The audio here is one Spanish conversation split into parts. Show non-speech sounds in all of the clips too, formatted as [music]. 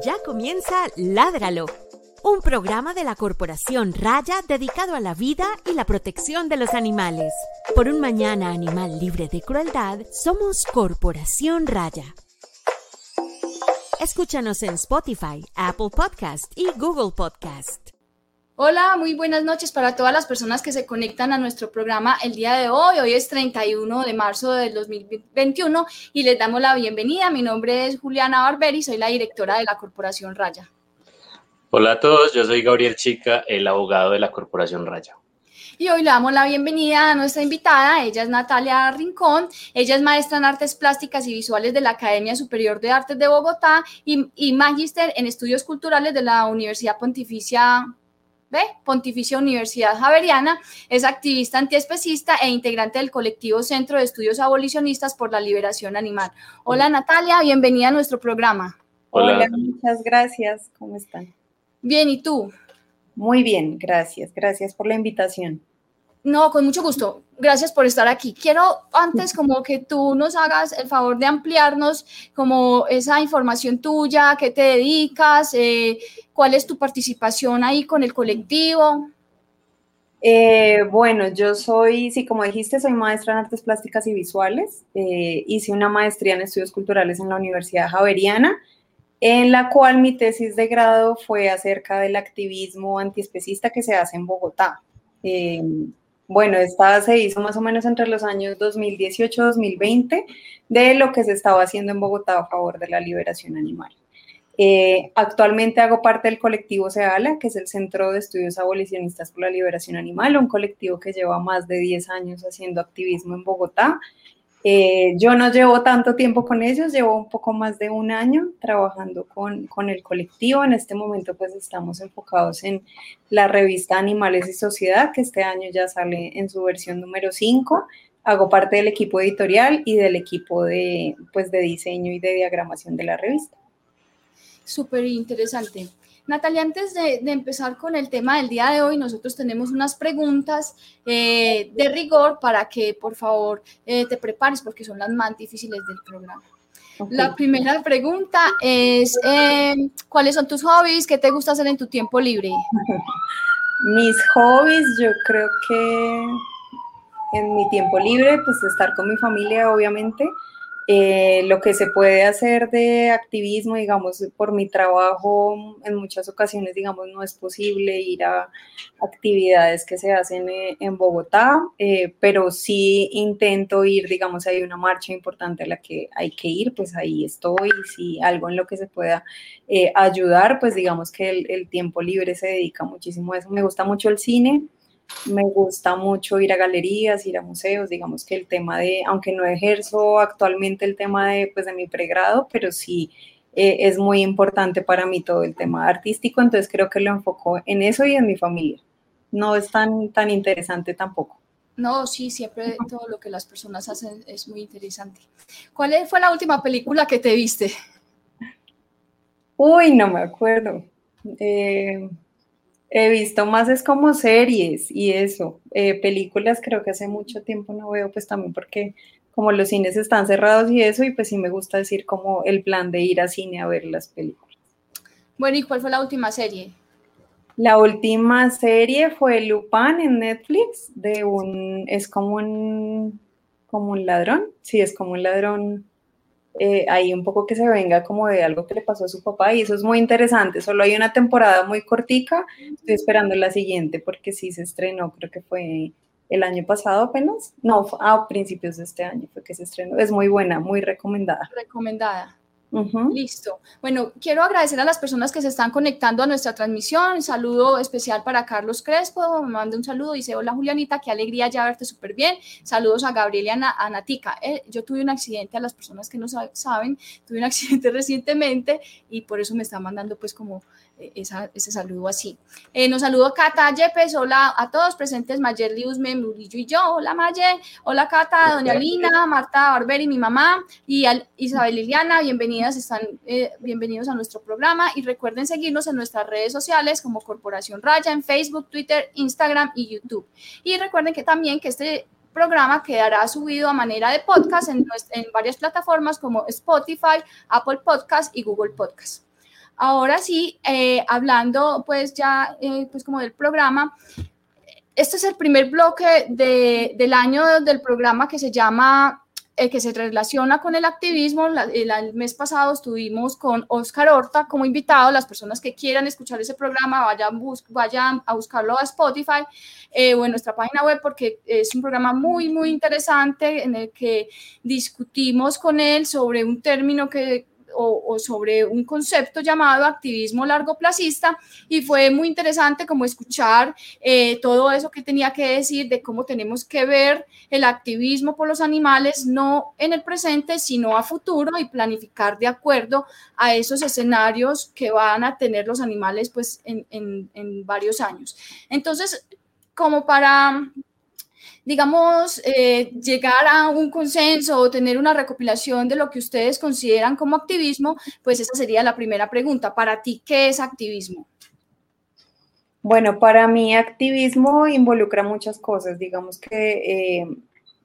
Ya comienza Ládralo, un programa de la Corporación Raya dedicado a la vida y la protección de los animales. Por un mañana animal libre de crueldad, somos Corporación Raya. Escúchanos en Spotify, Apple Podcast y Google Podcast. Hola, muy buenas noches para todas las personas que se conectan a nuestro programa el día de hoy. Hoy es 31 de marzo del 2021 y les damos la bienvenida. Mi nombre es Juliana Barberi, soy la directora de la Corporación Raya. Hola a todos, yo soy Gabriel Chica, el abogado de la Corporación Raya. Y hoy le damos la bienvenida a nuestra invitada, ella es Natalia Rincón, ella es maestra en artes plásticas y visuales de la Academia Superior de Artes de Bogotá y, y magíster en estudios culturales de la Universidad Pontificia ¿Ve? Pontificia Universidad Javeriana, es activista antiespecista e integrante del colectivo Centro de Estudios Abolicionistas por la Liberación Animal. Hola Natalia, bienvenida a nuestro programa. Hola, muchas gracias. ¿Cómo están? Bien, ¿y tú? Muy bien, gracias. Gracias por la invitación. No, con mucho gusto. Gracias por estar aquí. Quiero antes [laughs] como que tú nos hagas el favor de ampliarnos como esa información tuya, qué te dedicas, eh, cuál es tu participación ahí con el colectivo. Eh, bueno, yo soy, sí, como dijiste, soy maestra en artes plásticas y visuales. Eh, hice una maestría en estudios culturales en la Universidad Javeriana, en la cual mi tesis de grado fue acerca del activismo antiespecista que se hace en Bogotá. Bueno, esta se hizo más o menos entre los años 2018-2020 de lo que se estaba haciendo en Bogotá a favor de la liberación animal. Eh, actualmente hago parte del colectivo CEALA, que es el Centro de Estudios Abolicionistas por la Liberación Animal, un colectivo que lleva más de 10 años haciendo activismo en Bogotá eh, yo no llevo tanto tiempo con ellos, llevo un poco más de un año trabajando con, con, el colectivo. En este momento pues estamos enfocados en la revista Animales y Sociedad, que este año ya sale en su versión número 5. Hago parte del equipo editorial y del equipo de, pues, de diseño y de diagramación de la revista. Súper interesante. Natalia, antes de, empezar con el tema del día de hoy, nosotros tenemos unas preguntas eh, de rigor para que por favor eh, te prepares porque son las más difíciles del programa. La primera pregunta es, eh, ¿cuáles son tus hobbies? ¿Qué te gusta hacer en tu tiempo libre? [laughs] Mis hobbies, yo creo que en mi tiempo libre, pues estar con mi familia, obviamente. Eh, lo que se puede hacer de activismo, digamos, por mi trabajo, en muchas ocasiones, digamos, no es posible ir a actividades que se hacen eh, en Bogotá, eh, pero sí intento ir, digamos, hay una marcha importante a la que hay que ir, pues ahí estoy, si algo en lo que se pueda ayudar, pues digamos que el, el tiempo libre se dedica muchísimo a eso. Me gusta mucho el cine. Me gusta mucho ir a galerías, ir a museos, digamos que el tema de, aunque no ejerzo actualmente el tema de, pues, de mi pregrado, pero sí eh, es muy importante para mí todo el tema artístico, entonces creo que lo enfoco en eso y en mi familia. No es tan, tan interesante tampoco. No, sí, siempre todo lo que las personas hacen es muy interesante. ¿Cuál fue la última película que te viste? Uy, no me acuerdo. Eh, He visto más es como series y eso. Eh, películas creo que hace mucho tiempo no veo, pues también porque como los cines están cerrados y eso, y pues sí me gusta decir como el plan de ir a cine a ver las películas. Bueno, ¿y cuál fue la última serie? La última serie fue Lupin en Netflix, de un, es como un, como un ladrón, sí, es como un ladrón eh, ahí un poco que se venga como de algo que le pasó a su papá y eso es muy interesante. Solo hay una temporada muy cortica, estoy esperando la siguiente porque sí se estrenó, creo que fue el año pasado apenas, no, a principios de este año fue que se estrenó. Es muy buena, muy recomendada. Recomendada. Listo. Bueno, quiero agradecer a las personas que se están conectando a nuestra transmisión. Un saludo especial para Carlos Crespo. Me manda un saludo. Dice: Hola Julianita, qué alegría ya verte súper bien. Saludos a Gabriel y a, Natica. Eh, yo tuve un accidente, a las personas que no saben, tuve un [laughs] accidente recientemente y por eso me está mandando, pues, como ese saludo así. Eh, nos saludo Cata Yepes, hola a todos presentes, Mayerly Usme, Murillo y yo, hola Maye, hola Cata, doña Lina, Marta Barberi, mi mamá, y Isabel Liliana, bienvenidas, están eh, bienvenidos a nuestro programa y recuerden seguirnos en nuestras redes sociales como Corporación Raya en Facebook, Twitter, Instagram y YouTube. Y recuerden que también que este programa quedará subido a manera de podcast en, en varias plataformas como Spotify, Apple Podcast y Google Podcast. Ahora sí, eh, hablando pues ya eh, pues como del programa, este es el primer bloque del año del programa que se llama eh, que se relaciona con el activismo. el, mes pasado estuvimos con Oscar Horta como invitado. Las personas que quieran escuchar ese programa vayan, vayan a buscarlo a Spotify eh, o en nuestra página web porque es un programa muy, muy interesante en el que discutimos con él sobre un término que o, sobre un concepto llamado activismo largoplacista y fue muy interesante como escuchar eh, todo eso que tenía que decir de cómo tenemos que ver el activismo por los animales no en el presente sino a futuro y planificar de acuerdo a esos escenarios que van a tener los animales pues en, en varios años. Entonces, como para digamos, eh, llegar a un consenso o tener una recopilación de lo que ustedes consideran como activismo, pues esa sería la primera pregunta. Para ti, ¿qué es activismo? Bueno, para mí activismo involucra muchas cosas, digamos que eh,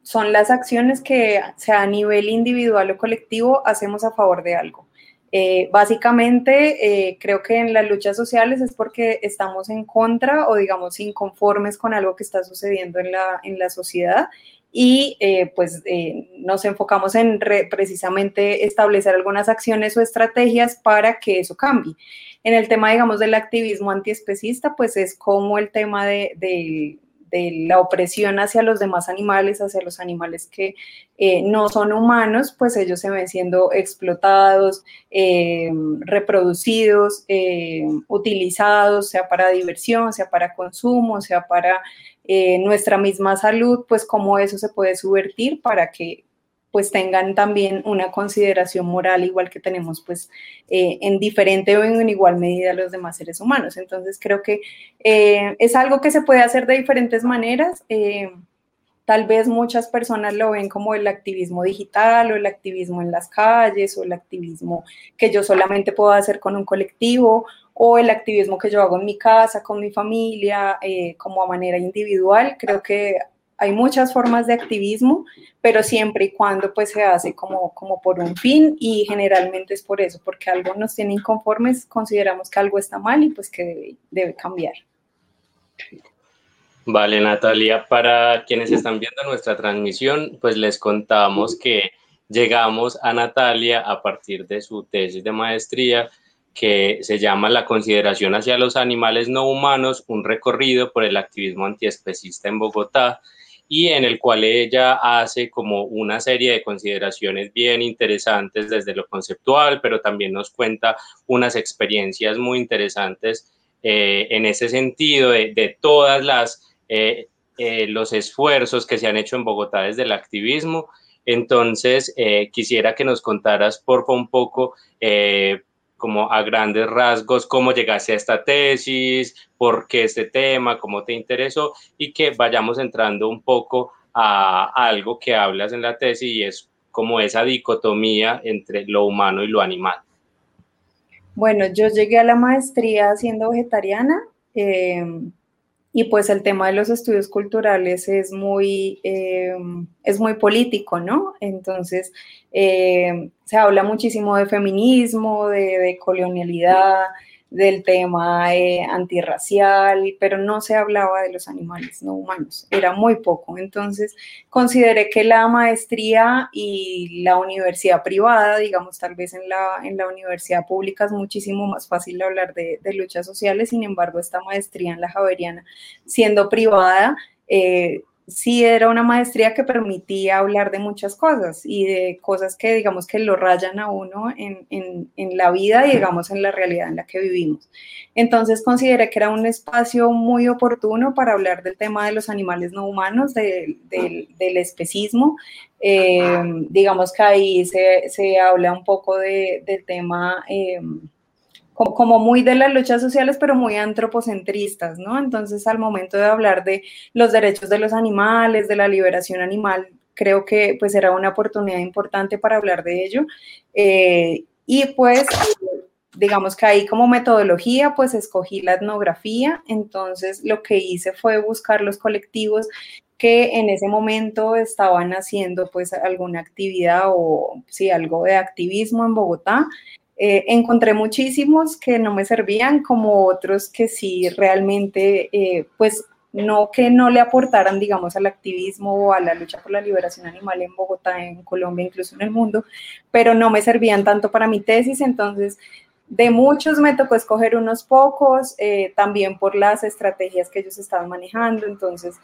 son las acciones que, sea a nivel individual o colectivo, hacemos a favor de algo. Eh, básicamente, eh, creo que en las luchas sociales es porque estamos en contra o, digamos, inconformes con algo que está sucediendo en la, en la sociedad y eh, pues nos enfocamos en precisamente establecer algunas acciones o estrategias para que eso cambie. En el tema, digamos, del activismo antiespecista, pues es como el tema de de la opresión hacia los demás animales, hacia los animales que eh, no son humanos, pues ellos se ven siendo explotados, eh, reproducidos, eh, utilizados, sea para diversión, sea para consumo, sea para nuestra misma salud, pues cómo eso se puede subvertir para que pues tengan también una consideración moral igual que tenemos pues eh, en diferente o en igual medida los demás seres humanos. Entonces creo que eh, es algo que se puede hacer de diferentes maneras. Eh, tal vez muchas personas lo ven como el activismo digital o el activismo en las calles o el activismo que yo solamente puedo hacer con un colectivo o el activismo que yo hago en mi casa, con mi familia, como a manera individual. Creo que hay muchas formas de activismo, pero siempre y cuando pues se hace como, como por un fin y generalmente es por eso, porque algo nos tiene inconformes, consideramos que algo está mal y pues que debe, cambiar. Vale, Natalia, para quienes están viendo nuestra transmisión, pues les contamos que llegamos a Natalia a partir de su tesis de maestría que se llama La consideración hacia los animales no humanos, un recorrido por el activismo antiespecista en Bogotá, y en el cual ella hace como una serie de consideraciones bien interesantes desde lo conceptual, pero también nos cuenta unas experiencias muy interesantes eh, en ese sentido de, de todas las eh, eh, los esfuerzos que se han hecho en Bogotá desde el activismo. Entonces, quisiera que nos contaras, por un poco como a grandes rasgos cómo llegaste a esta tesis, por qué este tema, cómo te interesó y que vayamos entrando un poco a, algo que hablas en la tesis y es como esa dicotomía entre lo humano y lo animal. Bueno, yo llegué a la maestría siendo vegetariana. Eh, y pues el tema de los estudios culturales es muy, eh, es muy político, ¿no? Entonces, eh, se habla muchísimo de feminismo, de, de colonialidad, del tema eh, antirracial, pero no se hablaba de los animales no humanos, era muy poco. Entonces, consideré que la maestría y la universidad privada, digamos, tal vez en la, en la universidad pública es muchísimo más fácil hablar de, de luchas sociales, sin embargo, esta maestría en la Javeriana, siendo privada, eh, sí era una maestría que permitía hablar de muchas cosas y de cosas que digamos que lo rayan a uno en, la vida y digamos en la realidad en la que vivimos. Entonces consideré que era un espacio muy oportuno para hablar del tema de los animales no humanos, del especismo. Eh, digamos que ahí se, habla un poco del tema... Eh, como, muy de las luchas sociales, pero muy antropocentristas, ¿no? Entonces, al momento de hablar de los derechos de los animales, de la liberación animal, creo que pues era una oportunidad importante para hablar de ello. Eh, y pues, digamos que ahí como metodología, pues escogí la etnografía, entonces lo que hice fue buscar los colectivos que en ese momento estaban haciendo pues alguna actividad o sí, algo de activismo en Bogotá Eh, encontré muchísimos que no me servían, como otros que sí realmente, eh, pues no que no le aportaran, digamos, al activismo o a la lucha por la liberación animal en Bogotá, en Colombia, incluso en el mundo, pero no me servían tanto para mi tesis, entonces de muchos me tocó escoger unos pocos, eh, también por las estrategias que ellos estaban manejando, entonces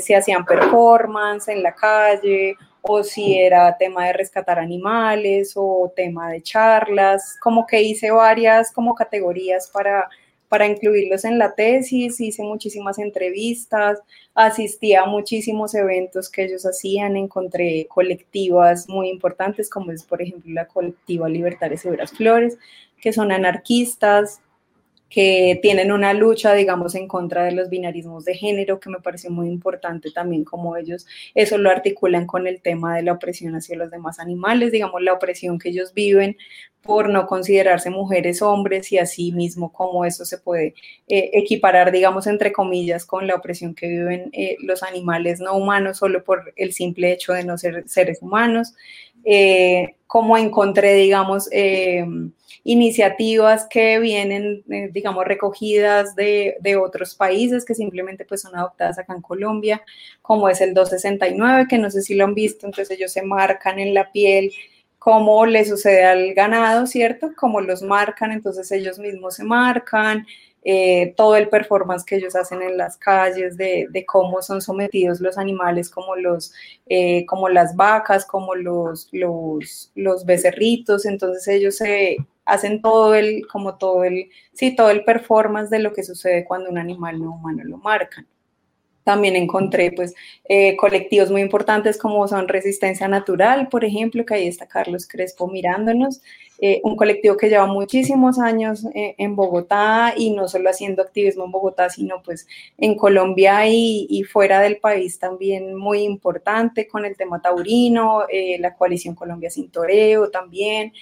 si hacían performance en la calle o si era tema de rescatar animales o tema de charlas, como que hice varias como categorías para para incluirlos en la tesis, hice muchísimas entrevistas, asistí a muchísimos eventos que ellos hacían, encontré colectivas muy importantes, como es por ejemplo la colectiva Libertarias Veras Flores, que son anarquistas, que tienen una lucha, digamos, en contra de los binarismos de género, que me pareció muy importante también como ellos eso lo articulan con el tema de la opresión hacia los demás animales, digamos, la opresión que ellos viven por no considerarse mujeres, hombres y así mismo como eso se puede eh, equiparar, digamos, entre comillas, con la opresión que viven eh, los animales no humanos solo por el simple hecho de no ser seres humanos. Eh, como encontré, digamos, iniciativas que vienen, digamos, recogidas de, de, otros países que simplemente pues son adoptadas acá en Colombia, como es el 269, que no sé si lo han visto, entonces ellos se marcan en la piel como le sucede al ganado, ¿cierto? Como los marcan, entonces ellos mismos se marcan, eh, todo el performance que ellos hacen en las calles, de, cómo son sometidos los animales, como, los, eh, como las vacas, como los, los, los becerritos, entonces ellos se hacen todo el, como todo el, sí, todo el performance de lo que sucede cuando un animal no humano lo marcan. También encontré pues eh, colectivos muy importantes como son Resistencia Natural, por ejemplo, que ahí está Carlos Crespo mirándonos, eh, un colectivo que lleva muchísimos años eh, en Bogotá y no solo haciendo activismo en Bogotá, sino pues en Colombia y, y fuera del país también muy importante con el tema taurino, la coalición Colombia Sin Toreo también,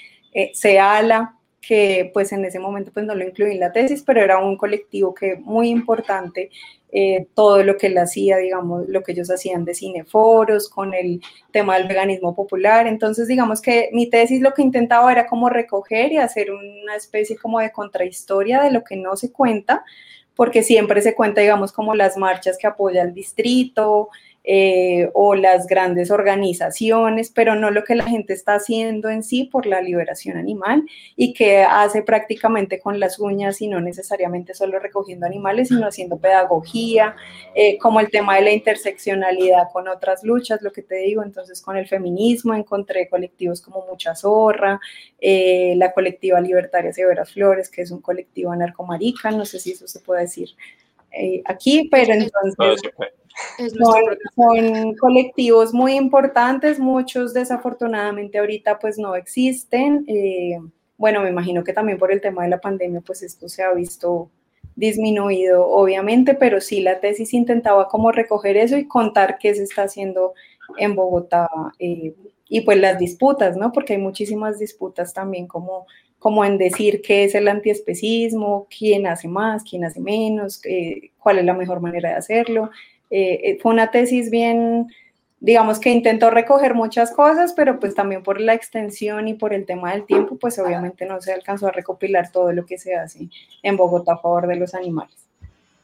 SEALA, que pues en ese momento pues no lo incluí en la tesis, pero era un colectivo que muy importante eh, todo lo que él hacía, digamos, lo que ellos hacían de cineforos, con el tema del veganismo popular. Entonces, digamos que mi tesis lo que intentaba era como recoger y hacer una especie como de contrahistoria de lo que no se cuenta, porque siempre se cuenta, digamos, como las marchas que apoya el distrito, eh, o las grandes organizaciones, pero no lo que la gente está haciendo en sí por la liberación animal y que hace prácticamente con las uñas y no necesariamente solo recogiendo animales, sino haciendo pedagogía, eh, como el tema de la interseccionalidad con otras luchas, lo que te digo, entonces con el feminismo encontré colectivos como Mucha Zorra, eh, la colectiva Libertaria Severas Flores, que es un colectivo anarcomarica, no sé si eso se puede decir aquí, pero entonces... Son, colectivos muy importantes, muchos desafortunadamente ahorita pues no existen. Eh, bueno, me imagino que también por el tema de la pandemia pues esto se ha visto disminuido obviamente, pero sí la tesis intentaba como recoger eso y contar qué se está haciendo en Bogotá eh, y pues las disputas, ¿no? Porque hay muchísimas disputas también como, como en decir qué es el antiespecismo, quién hace más, quién hace menos, eh, cuál es la mejor manera de hacerlo. Eh, eh, fue una tesis bien, digamos que intentó recoger muchas cosas, pero pues también por la extensión y por el tema del tiempo, pues obviamente no se alcanzó a recopilar todo lo que se hace en Bogotá a favor de los animales.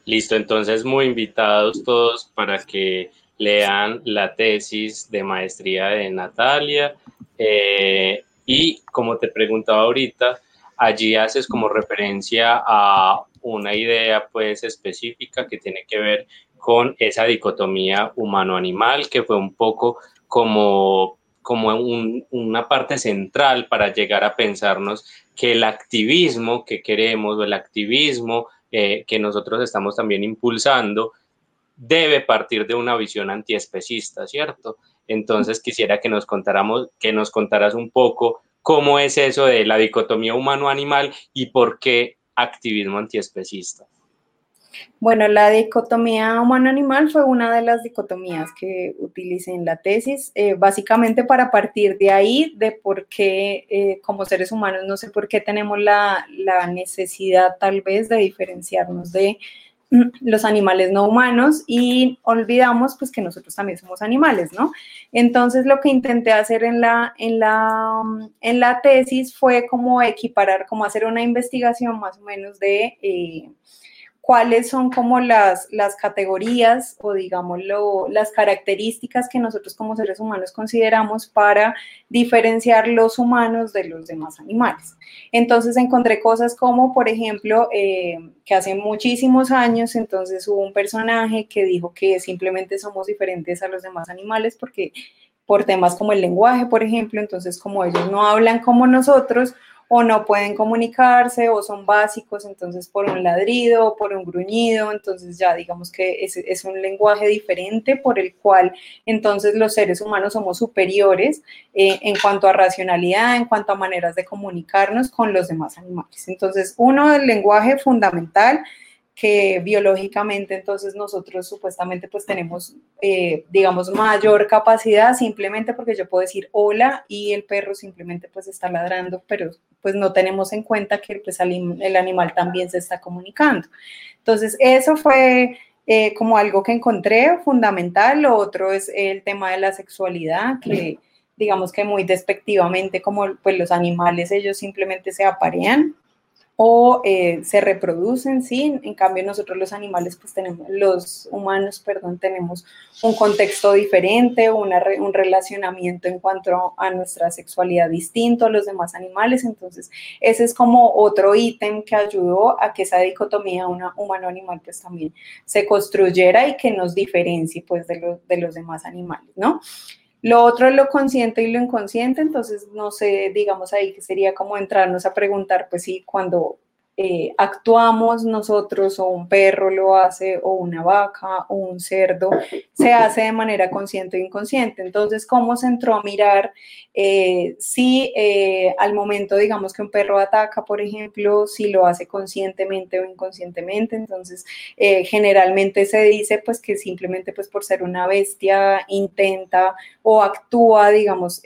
Listo, entonces muy invitados todos para que lean la tesis de maestría de Natalia. Eh, y como te preguntaba ahorita, allí haces como referencia a una idea pues específica que tiene que ver con esa dicotomía humano-animal, que fue un poco como, como una parte central para llegar a pensarnos que el activismo que queremos o el activismo eh, que nosotros estamos también impulsando debe partir de una visión antiespecista, ¿cierto? Entonces quisiera que nos contáramos, que nos contaras un poco cómo es eso de la dicotomía humano-animal y por qué activismo antiespecista. Bueno, la dicotomía humano-animal fue una de las dicotomías que utilicé en la tesis, eh, básicamente para partir de ahí, de por qué eh, como seres humanos, no sé por qué tenemos la, la, necesidad tal vez de diferenciarnos de los animales no humanos y olvidamos pues que nosotros también somos animales, ¿no? Entonces lo que intenté hacer en la, en la, en la tesis fue como equiparar, como hacer una investigación más o menos de... Eh, cuáles son como las, las categorías o digamos las características que nosotros como seres humanos consideramos para diferenciar los humanos de los demás animales. Entonces encontré cosas como, por ejemplo, eh, que hace muchísimos años entonces hubo un personaje que dijo que simplemente somos diferentes a los demás animales porque por temas como el lenguaje, por ejemplo, entonces como ellos no hablan como nosotros, o no pueden comunicarse o son básicos, entonces por un ladrido o por un gruñido, entonces ya digamos que es, un lenguaje diferente por el cual entonces los seres humanos somos superiores eh, en cuanto a racionalidad, en cuanto a maneras de comunicarnos con los demás animales. Entonces, uno, el lenguaje fundamental, que biológicamente entonces nosotros supuestamente pues tenemos, eh, digamos, mayor capacidad simplemente porque yo puedo decir hola y el perro simplemente pues está ladrando, pero pues no tenemos en cuenta que pues, el animal también se está comunicando. Entonces, eso fue eh, como algo que encontré fundamental. Lo otro es el tema de la sexualidad, que digamos que muy despectivamente como pues los animales ellos simplemente se aparean o eh, se reproducen, sí, en cambio nosotros los animales, pues tenemos, los humanos, perdón, tenemos un contexto diferente, una, un relacionamiento en cuanto a nuestra sexualidad distinto a los demás animales, entonces ese es como otro ítem que ayudó a que esa dicotomía humano-animal pues también se construyera y que nos diferencie pues de, de los demás animales, ¿no? Lo otro es lo consciente y lo inconsciente, entonces no sé, digamos ahí que sería como entrarnos a preguntar, pues sí, cuando eh, actuamos nosotros o un perro lo hace o una vaca o un cerdo, se hace de manera consciente o inconsciente. Entonces, ¿cómo se entró a mirar eh, si eh, al momento, digamos que un perro ataca, por ejemplo, si lo hace conscientemente o inconscientemente? Entonces, generalmente se dice pues que simplemente pues por ser una bestia intenta o actúa, digamos,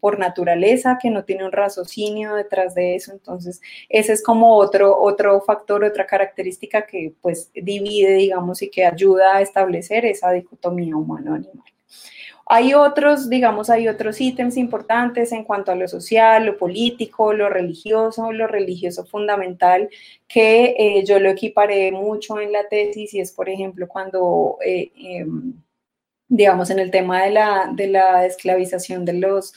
por naturaleza, que no tiene un raciocinio detrás de eso. Entonces, ese es como otro, otro factor, otra característica que pues divide, digamos, y que ayuda a establecer esa dicotomía humano-animal. Hay otros, digamos, hay otros ítems importantes en cuanto a lo social, lo político, lo religioso, lo religioso fundamental, que eh, yo lo equiparé mucho en la tesis y es, por ejemplo, cuando, eh, em, digamos, en el tema de la, de la esclavización de los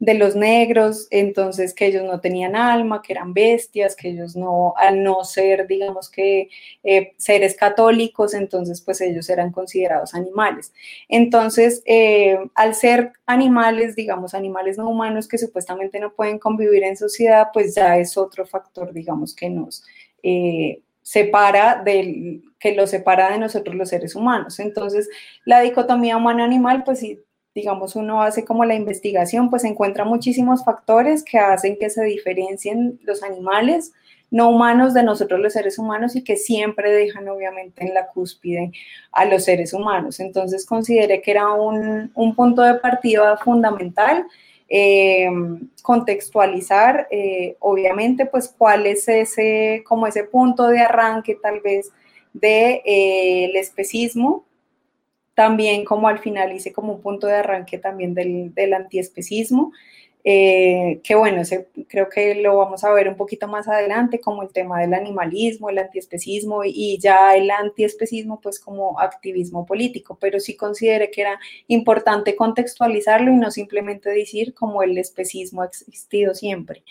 de los negros, entonces que ellos no tenían alma, que eran bestias, que ellos no, al no ser, digamos que eh, seres católicos, entonces pues ellos eran considerados animales. Entonces, eh, al ser animales, digamos, animales no humanos que supuestamente no pueden convivir en sociedad, pues ya es otro factor, digamos, que nos... Eh, separa del que lo separa de nosotros los seres humanos. Entonces, la dicotomía humano-animal, pues sí, digamos, uno hace como la investigación, pues encuentra muchísimos factores que hacen que se diferencien los animales no humanos de nosotros los seres humanos y que siempre dejan obviamente en la cúspide a los seres humanos. Entonces consideré que era un, punto de partida fundamental eh, contextualizar, eh, obviamente, pues cuál es ese, como ese punto de arranque tal vez del de, eh, especismo también como al final hice como un punto de arranque también del, del antiespecismo, eh, que bueno, creo que lo vamos a ver un poquito más adelante, como el tema del animalismo, el antiespecismo y ya el antiespecismo pues como activismo político, pero sí consideré que era importante contextualizarlo y no simplemente decir como el especismo ha existido siempre,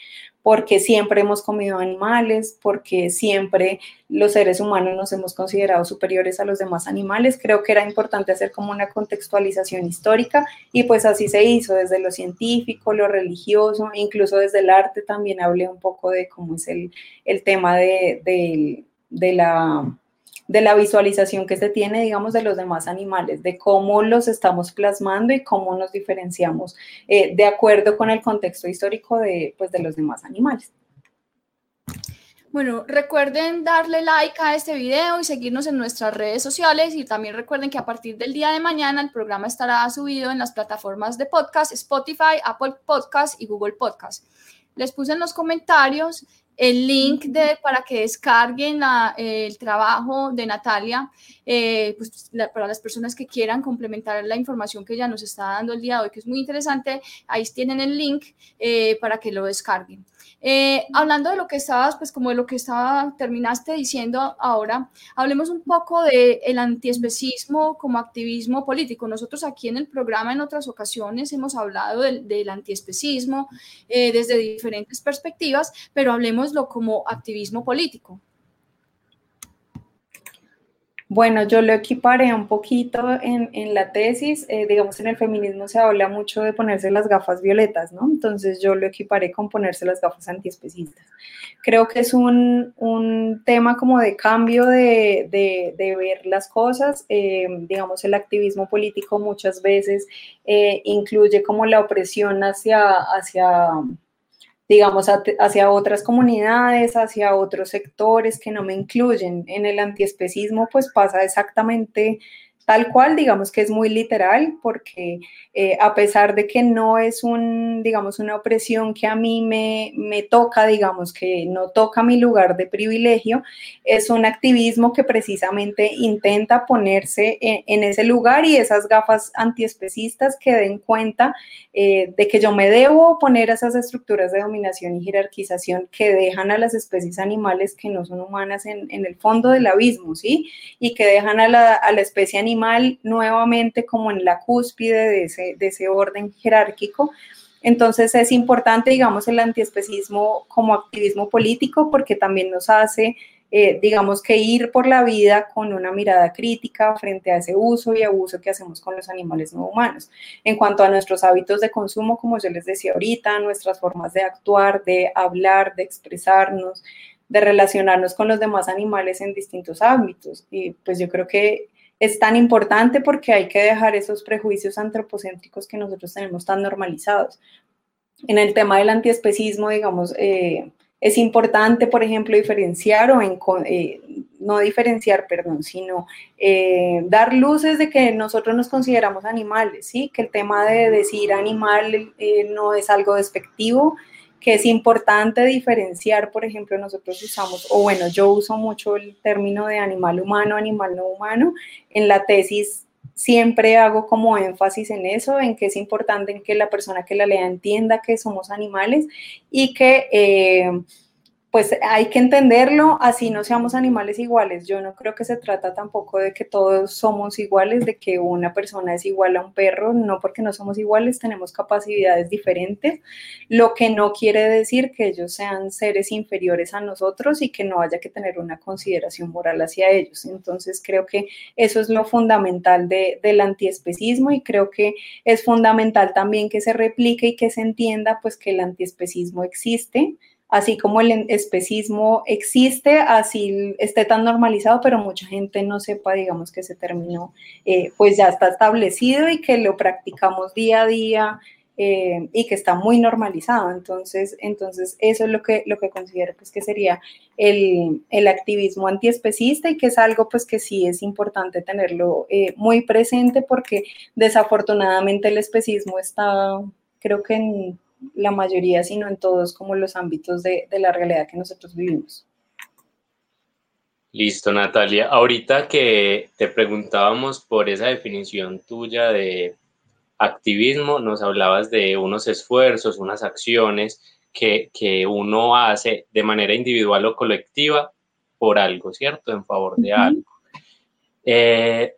porque siempre hemos comido animales, porque siempre los seres humanos nos hemos considerado superiores a los demás animales. Creo que era importante hacer como una contextualización histórica y pues así se hizo desde lo científico, lo religioso, incluso desde el arte también hablé un poco de cómo es el, tema de, de la de la visualización que se tiene, digamos, de los demás animales, de cómo los estamos plasmando y cómo nos diferenciamos eh, de acuerdo con el contexto histórico de, pues, de los demás animales. Bueno, recuerden darle like a este video y seguirnos en nuestras redes sociales y también recuerden que a partir del día de mañana el programa estará subido en las plataformas de podcast, Spotify, Apple Podcast y Google Podcast. Les puse en los comentarios el link de, para que descarguen el trabajo de Natalia, eh, pues, para las personas que quieran complementar la información que ella nos está dando el día de hoy, que es muy interesante, ahí tienen el link eh, para que lo descarguen. Eh, hablando de lo que estabas, pues como de lo que estaba, terminaste diciendo ahora, hablemos un poco del el antiespecismo como activismo político. Nosotros aquí en el programa en otras ocasiones hemos hablado del, del antiespecismo eh, desde diferentes perspectivas, pero hablemoslo como activismo político. Bueno, yo lo equiparé un poquito en, la tesis. Eh, digamos, en el feminismo se habla mucho de ponerse las gafas violetas, ¿no? Entonces yo lo equiparé con ponerse las gafas antiespecistas. Creo que es un, tema como de cambio de, ver las cosas. Eh, digamos, el activismo político muchas veces eh, incluye como la opresión hacia, hacia digamos, hacia otras comunidades, hacia otros sectores que no me incluyen. En el antiespecismo, pues pasa exactamente tal cual, digamos que es muy literal, porque eh, a pesar de que no es un, digamos, una opresión que a mí me, me, toca, digamos, que no toca mi lugar de privilegio, es un activismo que precisamente intenta ponerse en, ese lugar y esas gafas antiespecistas que den cuenta eh, de que yo me debo poner a esas estructuras de dominación y jerarquización que dejan a las especies animales que no son humanas en, en el fondo del abismo, ¿sí? Y que dejan a la, a la especie animal nuevamente como en la cúspide de ese, de ese orden jerárquico. Entonces es importante, digamos, el antiespecismo como activismo político porque también nos hace, eh, digamos, que ir por la vida con una mirada crítica frente a ese uso y abuso que hacemos con los animales no humanos. En cuanto a nuestros hábitos de consumo, como yo les decía ahorita, nuestras formas de actuar, de hablar, de expresarnos, de relacionarnos con los demás animales en distintos ámbitos. Y pues yo creo que es tan importante porque hay que dejar esos prejuicios antropocéntricos que nosotros tenemos tan normalizados. En el tema del antiespecismo, digamos, eh, es importante, por ejemplo, diferenciar o eh, no diferenciar, perdón, sino eh, dar luces de que nosotros nos consideramos animales, ¿sí? Que el tema de decir animal no es algo despectivo, que es importante diferenciar, por ejemplo, nosotros usamos, o bueno, yo uso mucho el término de animal humano, animal no humano. En la tesis siempre hago como énfasis en eso, en que es importante en que la persona que la lea entienda que somos animales y que... Eh, pues hay que entenderlo, así no seamos animales iguales. Yo no creo que se trata tampoco de que todos somos iguales, de que una persona es igual a un perro, no porque no somos iguales, tenemos capacidades diferentes, lo que no quiere decir que ellos sean seres inferiores a nosotros y que no haya que tener una consideración moral hacia ellos. Entonces creo que eso es lo fundamental del antiespecismo y creo que es fundamental también que se replique y que se entienda pues que el antiespecismo existe así como el especismo existe, así esté tan normalizado, pero mucha gente no sepa, digamos, que se terminó, eh, pues ya está establecido y que lo practicamos día a día eh, y que está muy normalizado. Entonces, entonces eso es lo que, lo que considero pues, que sería el, el activismo antiespecista y que es algo pues que sí es importante tenerlo eh, muy presente porque desafortunadamente el especismo está, creo que en la mayoría, sino en todos como los ámbitos de, la realidad que nosotros vivimos. Listo, Natalia. Ahorita que te preguntábamos por esa definición tuya de activismo, nos hablabas de unos esfuerzos, unas acciones que, uno hace de manera individual o colectiva por algo, ¿cierto? En favor de algo. Eh,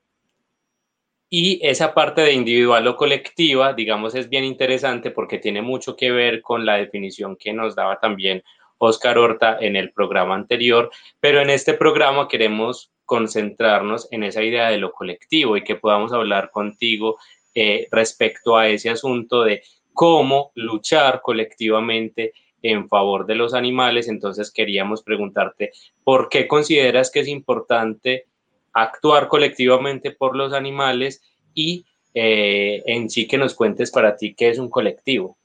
y esa parte de individual o colectiva, digamos, es bien interesante porque tiene mucho que ver con la definición que nos daba también Oscar Horta en el programa anterior, pero en este programa queremos concentrarnos en esa idea de lo colectivo y que podamos hablar contigo eh, respecto a ese asunto de cómo luchar colectivamente en favor de los animales. Entonces queríamos preguntarte, ¿por qué consideras que es importante actuar colectivamente por los animales y eh, en sí que nos cuentes para ti qué es un colectivo.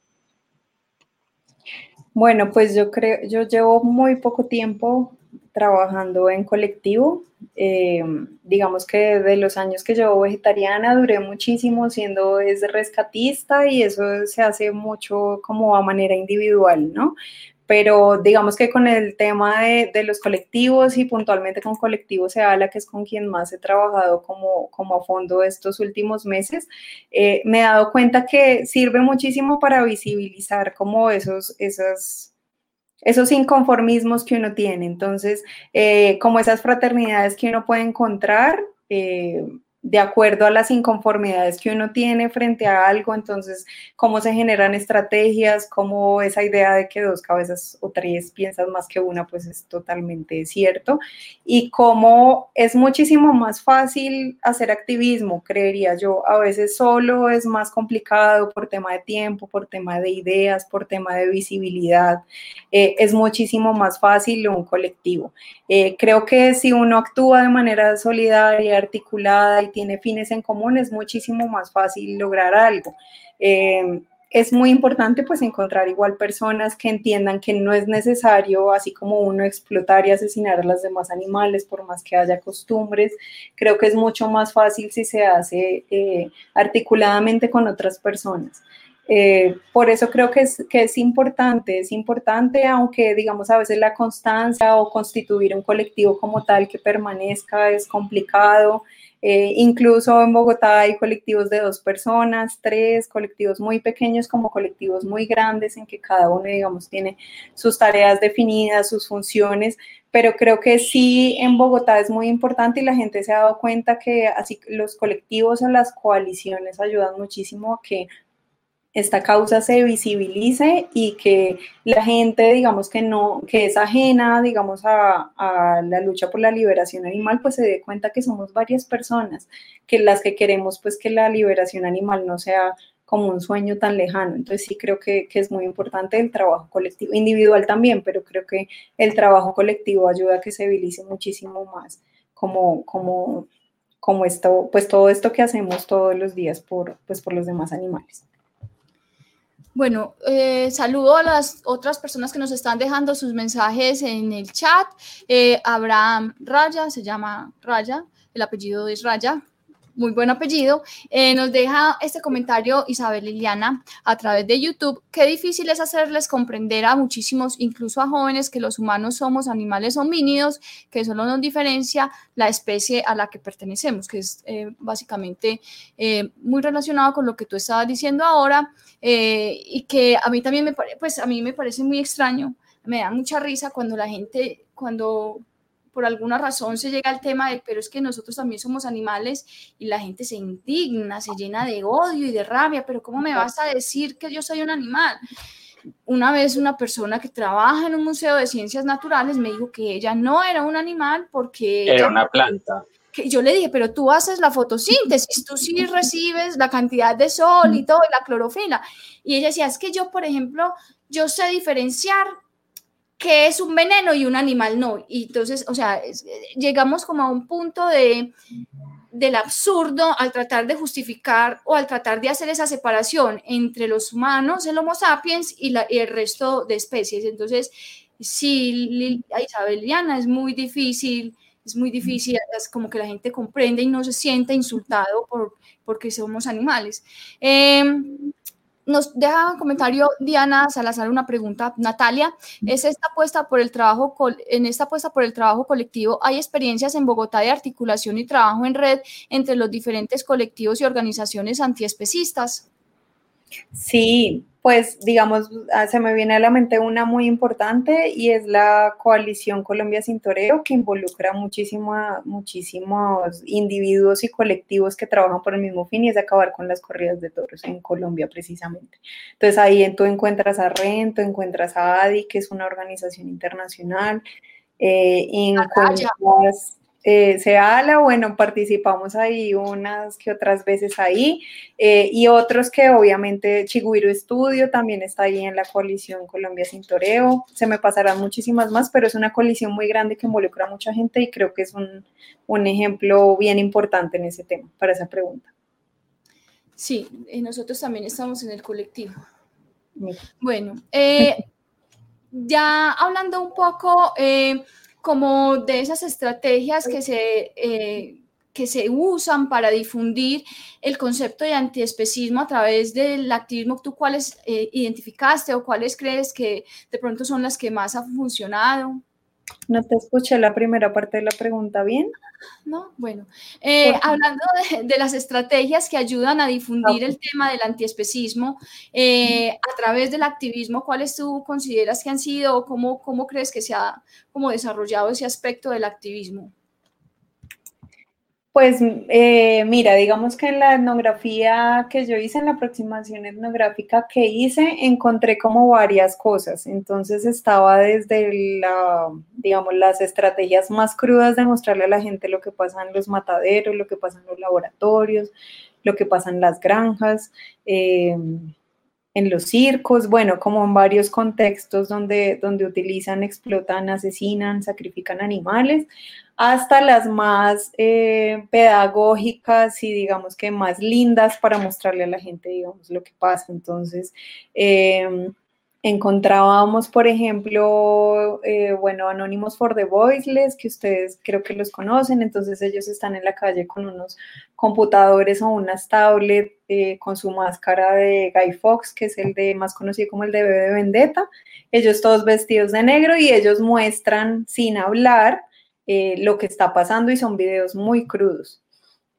Bueno, pues yo creo, yo llevo muy poco tiempo trabajando en colectivo. Eh, digamos que de los años que llevo vegetariana duré muchísimo siendo es rescatista y eso se hace mucho como a manera individual, ¿no? Pero digamos que con el tema de, de, los colectivos y puntualmente con colectivo Seala, que es con quien más he trabajado como, como a fondo estos últimos meses, eh, me he dado cuenta que sirve muchísimo para visibilizar como esos, esas, esos inconformismos que uno tiene. Entonces, eh, como esas fraternidades que uno puede encontrar. Eh, de acuerdo a las inconformidades que uno tiene frente a algo, entonces cómo se generan estrategias, cómo esa idea de que dos cabezas o tres piensan más que una, pues es totalmente cierto, y cómo es muchísimo más fácil hacer activismo, creería yo, a veces solo es más complicado por tema de tiempo, por tema de ideas, por tema de visibilidad, eh, es muchísimo más fácil un colectivo. Eh, creo que si uno actúa de manera solidaria, articulada y tiene fines en común, es muchísimo más fácil lograr algo. Eh, es muy importante pues encontrar igual personas que entiendan que no es necesario, así como uno explotar y asesinar a los demás animales, por más que haya costumbres, creo que es mucho más fácil si se hace eh, articuladamente con otras personas. Eh, por eso creo que es, que es importante, es importante, aunque digamos a veces la constancia o constituir un colectivo como tal que permanezca es complicado. Eh, incluso en Bogotá hay colectivos de dos personas, tres, colectivos muy pequeños como colectivos muy grandes en que cada uno, digamos, tiene sus tareas definidas, sus funciones, pero creo que sí en Bogotá es muy importante y la gente se ha dado cuenta que así los colectivos o las coaliciones ayudan muchísimo a que esta causa se visibilice y que la gente, digamos, que no, que es ajena, digamos, a, la lucha por la liberación animal, pues se dé cuenta que somos varias personas, que las que queremos, pues, que la liberación animal no sea como un sueño tan lejano. Entonces sí creo que, es muy importante el trabajo colectivo, individual también, pero creo que el trabajo colectivo ayuda a que se visibilice muchísimo más como, como, como esto, pues todo esto que hacemos todos los días por, pues, por los demás animales. Bueno, eh, saludo a las otras personas que nos están dejando sus mensajes en el chat. Eh, Abraham Raya, se llama Raya, el apellido es Raya, muy buen apellido, eh, nos deja este comentario Isabel Liliana a través de YouTube. Qué difícil es hacerles comprender a muchísimos, incluso a jóvenes, que los humanos somos animales homínidos, que solo nos diferencia la especie a la que pertenecemos, que es eh, básicamente eh, muy relacionado con lo que tú estabas diciendo ahora y que a mí también me, pues a mí me parece muy extraño, me da mucha risa cuando la gente, cuando por alguna razón se llega al tema de, pero es que nosotros también somos animales y la gente se indigna, se llena de odio y de rabia, pero ¿cómo me vas a decir que yo soy un animal? Una vez una persona que trabaja en un museo de ciencias naturales me dijo que ella no era un animal porque... Era una planta. Que yo le dije, pero tú haces la fotosíntesis, tú sí recibes la cantidad de sol y todo, y la clorofila. Y ella decía, es que yo, por ejemplo, yo sé diferenciar que es un veneno y un animal no. Y entonces, o sea, llegamos como a un punto de, del absurdo al tratar de justificar o al tratar de hacer esa separación entre los humanos, el Homo sapiens y, la, el resto de especies. Entonces, sí, Isabeliana, es muy difícil, es muy difícil, es como que la gente comprende y no se siente insultado por, porque somos animales. Eh, nos deja un comentario Diana Salazar una pregunta. Natalia, ¿es esta apuesta por el trabajo en esta apuesta por el trabajo colectivo hay experiencias en Bogotá de articulación y trabajo en red entre los diferentes colectivos y organizaciones antiespecistas? Sí, pues digamos, ah, se me viene a la mente una muy importante y es la coalición Colombia Sin Toreo, que involucra muchísimo muchísimos individuos y colectivos que trabajan por el mismo fin y es acabar con las corridas de toros en Colombia precisamente. Entonces ahí tú encuentras a REN, tú encuentras a ADI, que es una organización internacional, eh, encuentras eh, se habla, bueno, participamos ahí unas que otras veces ahí, eh, y otros que obviamente Chigüiro Estudio también está ahí en la coalición Colombia Sin Toreo, se me pasarán muchísimas más, pero es una coalición muy grande que involucra a mucha gente y creo que es un, un ejemplo bien importante en ese tema, para esa pregunta. Sí, nosotros también estamos en el colectivo. Bueno, eh, ya hablando un poco como de esas estrategias que se, eh, que se usan para difundir el concepto de antiespecismo a través del activismo, ¿tú cuáles eh, identificaste o cuáles crees que de pronto son las que más han funcionado? No te escuché la primera parte de la pregunta bien. No, bueno, eh, hablando de, las estrategias que ayudan a difundir el tema del antiespecismo eh, a través del activismo, ¿cuáles tú consideras que han sido o cómo, cómo crees que se ha como desarrollado ese aspecto del activismo? Pues eh, mira, digamos que en la etnografía que yo hice, en la aproximación etnográfica que hice, encontré como varias cosas. Entonces estaba desde la, digamos, las estrategias más crudas de mostrarle a la gente lo que pasa en los mataderos, lo que pasa en los laboratorios, lo que pasa en las granjas. Eh, en los circos, bueno, como en varios contextos donde, donde utilizan, explotan, asesinan, sacrifican animales, hasta las más eh, pedagógicas y digamos que más lindas para mostrarle a la gente, digamos, lo que pasa. Entonces, em, encontrábamos, por ejemplo, eh, bueno, Anónimos for the Voiceless, que ustedes creo que los conocen, entonces ellos están en la calle con unos computadores o unas tablets eh, con su máscara de Guy Fox, que es el de más conocido como el de Bebe Vendetta, ellos todos vestidos de negro y ellos muestran sin hablar eh, lo que está pasando y son videos muy crudos.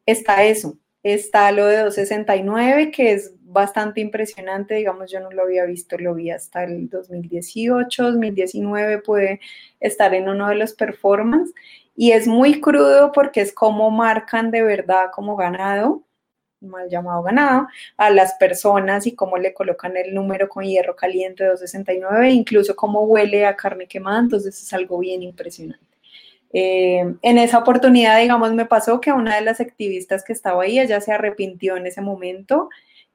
Está eso, está lo de 269, que es bastante impresionante, digamos, yo no lo había visto, lo vi hasta el 2018, 2019, puede estar en uno de los performances y es muy crudo porque es como marcan de verdad como ganado, mal llamado ganado, a las personas y cómo le colocan el número con hierro caliente 269, incluso cómo huele a carne quemada, entonces es algo bien impresionante. Eh, en esa oportunidad, digamos, me pasó que una de las activistas que estaba ahí, ella se arrepintió en ese momento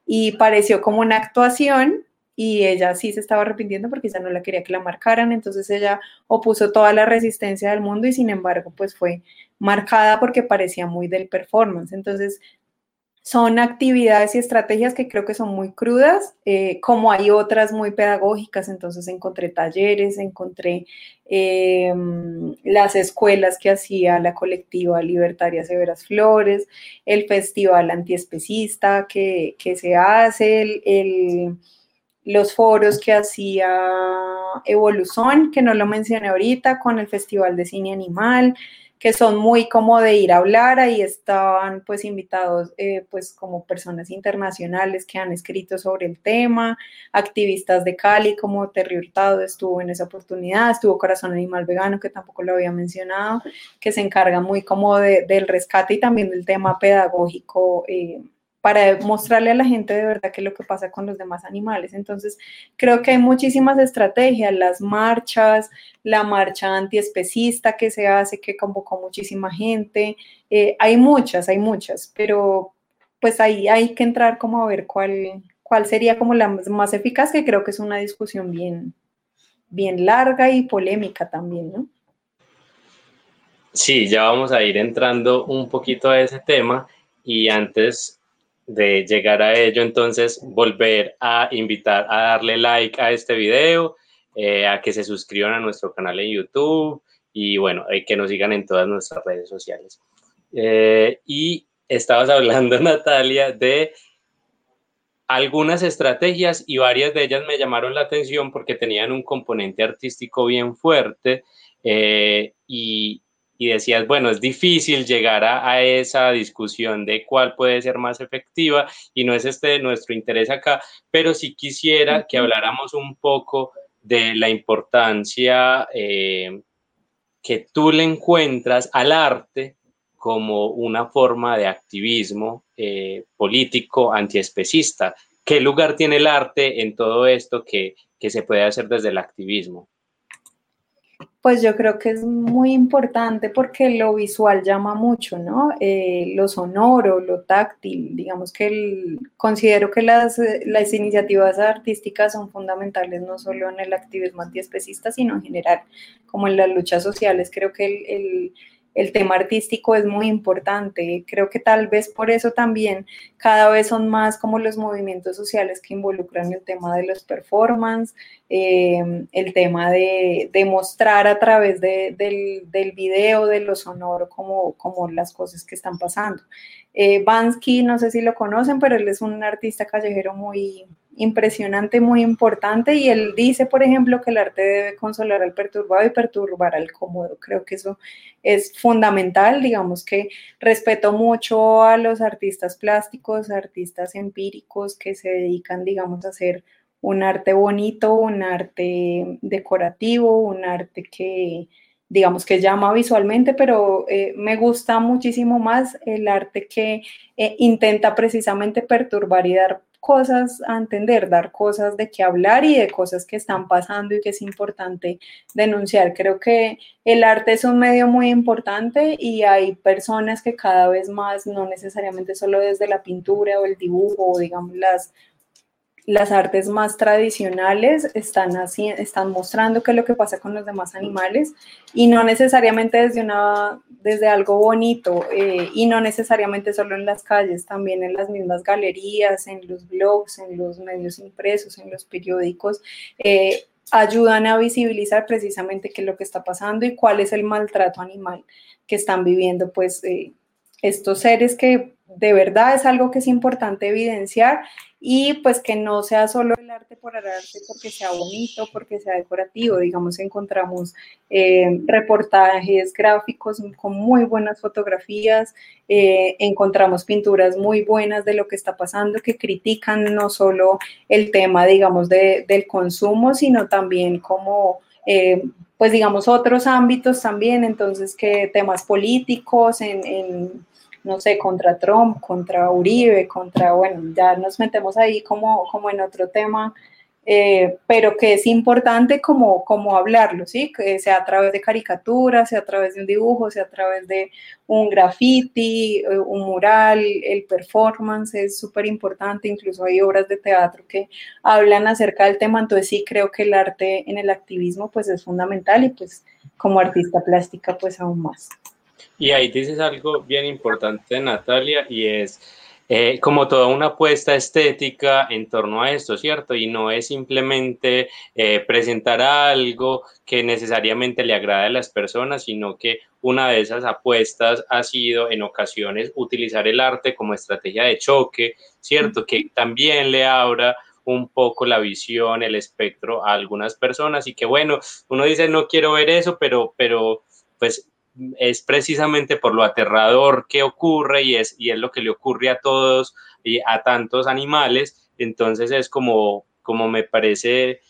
y pareció como una actuación y ella sí se estaba arrepintiendo porque ya no la quería que la marcaran, entonces ella opuso toda la resistencia del mundo y sin embargo pues fue marcada porque parecía muy del performance. Entonces son actividades y estrategias que creo que son muy crudas, eh, como hay otras muy pedagógicas, entonces encontré talleres, encontré em, las escuelas que hacía la colectiva Libertaria Severas Flores, el festival antiespecista que, que se hace, el, los foros que hacía Evolución, que no lo mencioné ahorita, con el Festival de Cine Animal, que son muy como de ir a hablar, ahí estaban pues invitados eh, pues como personas internacionales que han escrito sobre el tema, activistas de Cali como Terry Hurtado estuvo en esa oportunidad, estuvo Corazón Animal Vegano que tampoco lo había mencionado, que se encarga muy como del rescate y también del tema pedagógico. Eh, para mostrarle a la gente de verdad qué es lo que pasa con los demás animales. Entonces, creo que hay muchísimas estrategias, las marchas, la marcha antiespecista que se hace, que convocó muchísima gente, eh, hay muchas, hay muchas, pero pues ahí hay que entrar como a ver cuál, cuál sería como la más eficaz, que creo que es una discusión bien, bien larga y polémica también, ¿no? Sí, ya vamos a ir entrando un poquito a ese tema y antes de llegar a ello, entonces volver a invitar a darle like a este video, eh, a que se suscriban a nuestro canal en YouTube y bueno, que nos sigan en todas nuestras redes sociales. Eh, y estabas hablando, [laughs] Natalia, de algunas estrategias y varias de ellas me llamaron la atención porque tenían un componente artístico bien fuerte eh, y, y decías, bueno, es difícil llegar a, esa discusión de cuál puede ser más efectiva y no es este nuestro interés acá, pero sí quisiera que habláramos un poco de la importancia eh, que tú le encuentras al arte como una forma de activismo eh, político antiespecista. ¿Qué lugar tiene el arte en todo esto que, que se puede hacer desde el activismo? Pues yo creo que es muy importante porque lo visual llama mucho, ¿no? Eh, lo sonoro, lo táctil, digamos que considero que las, las, iniciativas artísticas son fundamentales no solo en el activismo antiespecista, sino en general, como en las luchas sociales. Creo que el, el tema artístico es muy importante. Creo que tal vez por eso también cada vez son más como los movimientos sociales que involucran el tema de los performance, eh, el tema de, de, mostrar a través de, del, del, video, de lo sonoro, como, como las cosas que están pasando. Eh, Bansky, no sé si lo conocen, pero él es un artista callejero muy, impresionante, muy importante, y él dice, por ejemplo, que el arte debe consolar al perturbado y perturbar al cómodo. Creo que eso es fundamental, digamos que respeto mucho a los artistas plásticos, artistas empíricos que se dedican, digamos, a hacer un arte bonito, un arte decorativo, un arte que digamos que llama visualmente, pero eh, me gusta muchísimo más el arte que eh, intenta precisamente perturbar y dar cosas a entender, dar cosas de qué hablar y de cosas que están pasando y que es importante denunciar. Creo que el arte es un medio muy importante y hay personas que cada vez más, no necesariamente solo desde la pintura o el dibujo o digamos las las artes más tradicionales están, así, están mostrando qué es lo que pasa con los demás animales y no necesariamente desde, una, desde algo bonito eh, y no necesariamente solo en las calles, también en las mismas galerías, en los blogs, en los medios impresos, en los periódicos. Eh, ayudan a visibilizar precisamente qué es lo que está pasando y cuál es el maltrato animal que están viviendo pues eh, estos seres que de verdad es algo que es importante evidenciar y pues que no sea solo el arte por el arte porque sea bonito, porque sea decorativo. Digamos, encontramos eh, reportajes gráficos con muy buenas fotografías, eh, encontramos pinturas muy buenas de lo que está pasando que critican no solo el tema, digamos, de, del consumo, sino también como... Eh, pues digamos otros ámbitos también, entonces que temas políticos en no sé, contra Trump, contra Uribe, contra, bueno, ya nos metemos ahí como, como en otro tema, eh, pero que es importante como, como hablarlo, ¿sí? Que sea a través de caricaturas, sea a través de un dibujo, sea a través de un graffiti, eh, un mural, el performance es súper importante, incluso hay obras de teatro que hablan acerca del tema, entonces sí creo que el arte en el activismo pues es fundamental y pues como artista plástica pues aún más. Y ahí dices algo bien importante, Natalia, y es eh, como toda una apuesta estética en torno a esto, ¿cierto? Y no es simplemente eh, presentar algo que necesariamente le agrade a las personas, sino que una de esas apuestas ha sido en ocasiones utilizar el arte como estrategia de choque, ¿cierto? Que también le abra un poco la visión, el espectro a algunas personas y que bueno, uno dice no quiero ver eso, pero, pero pues es precisamente por lo aterrador que ocurre y es, y es lo que le ocurre a todos y a tantos animales. Entonces es como, como me parece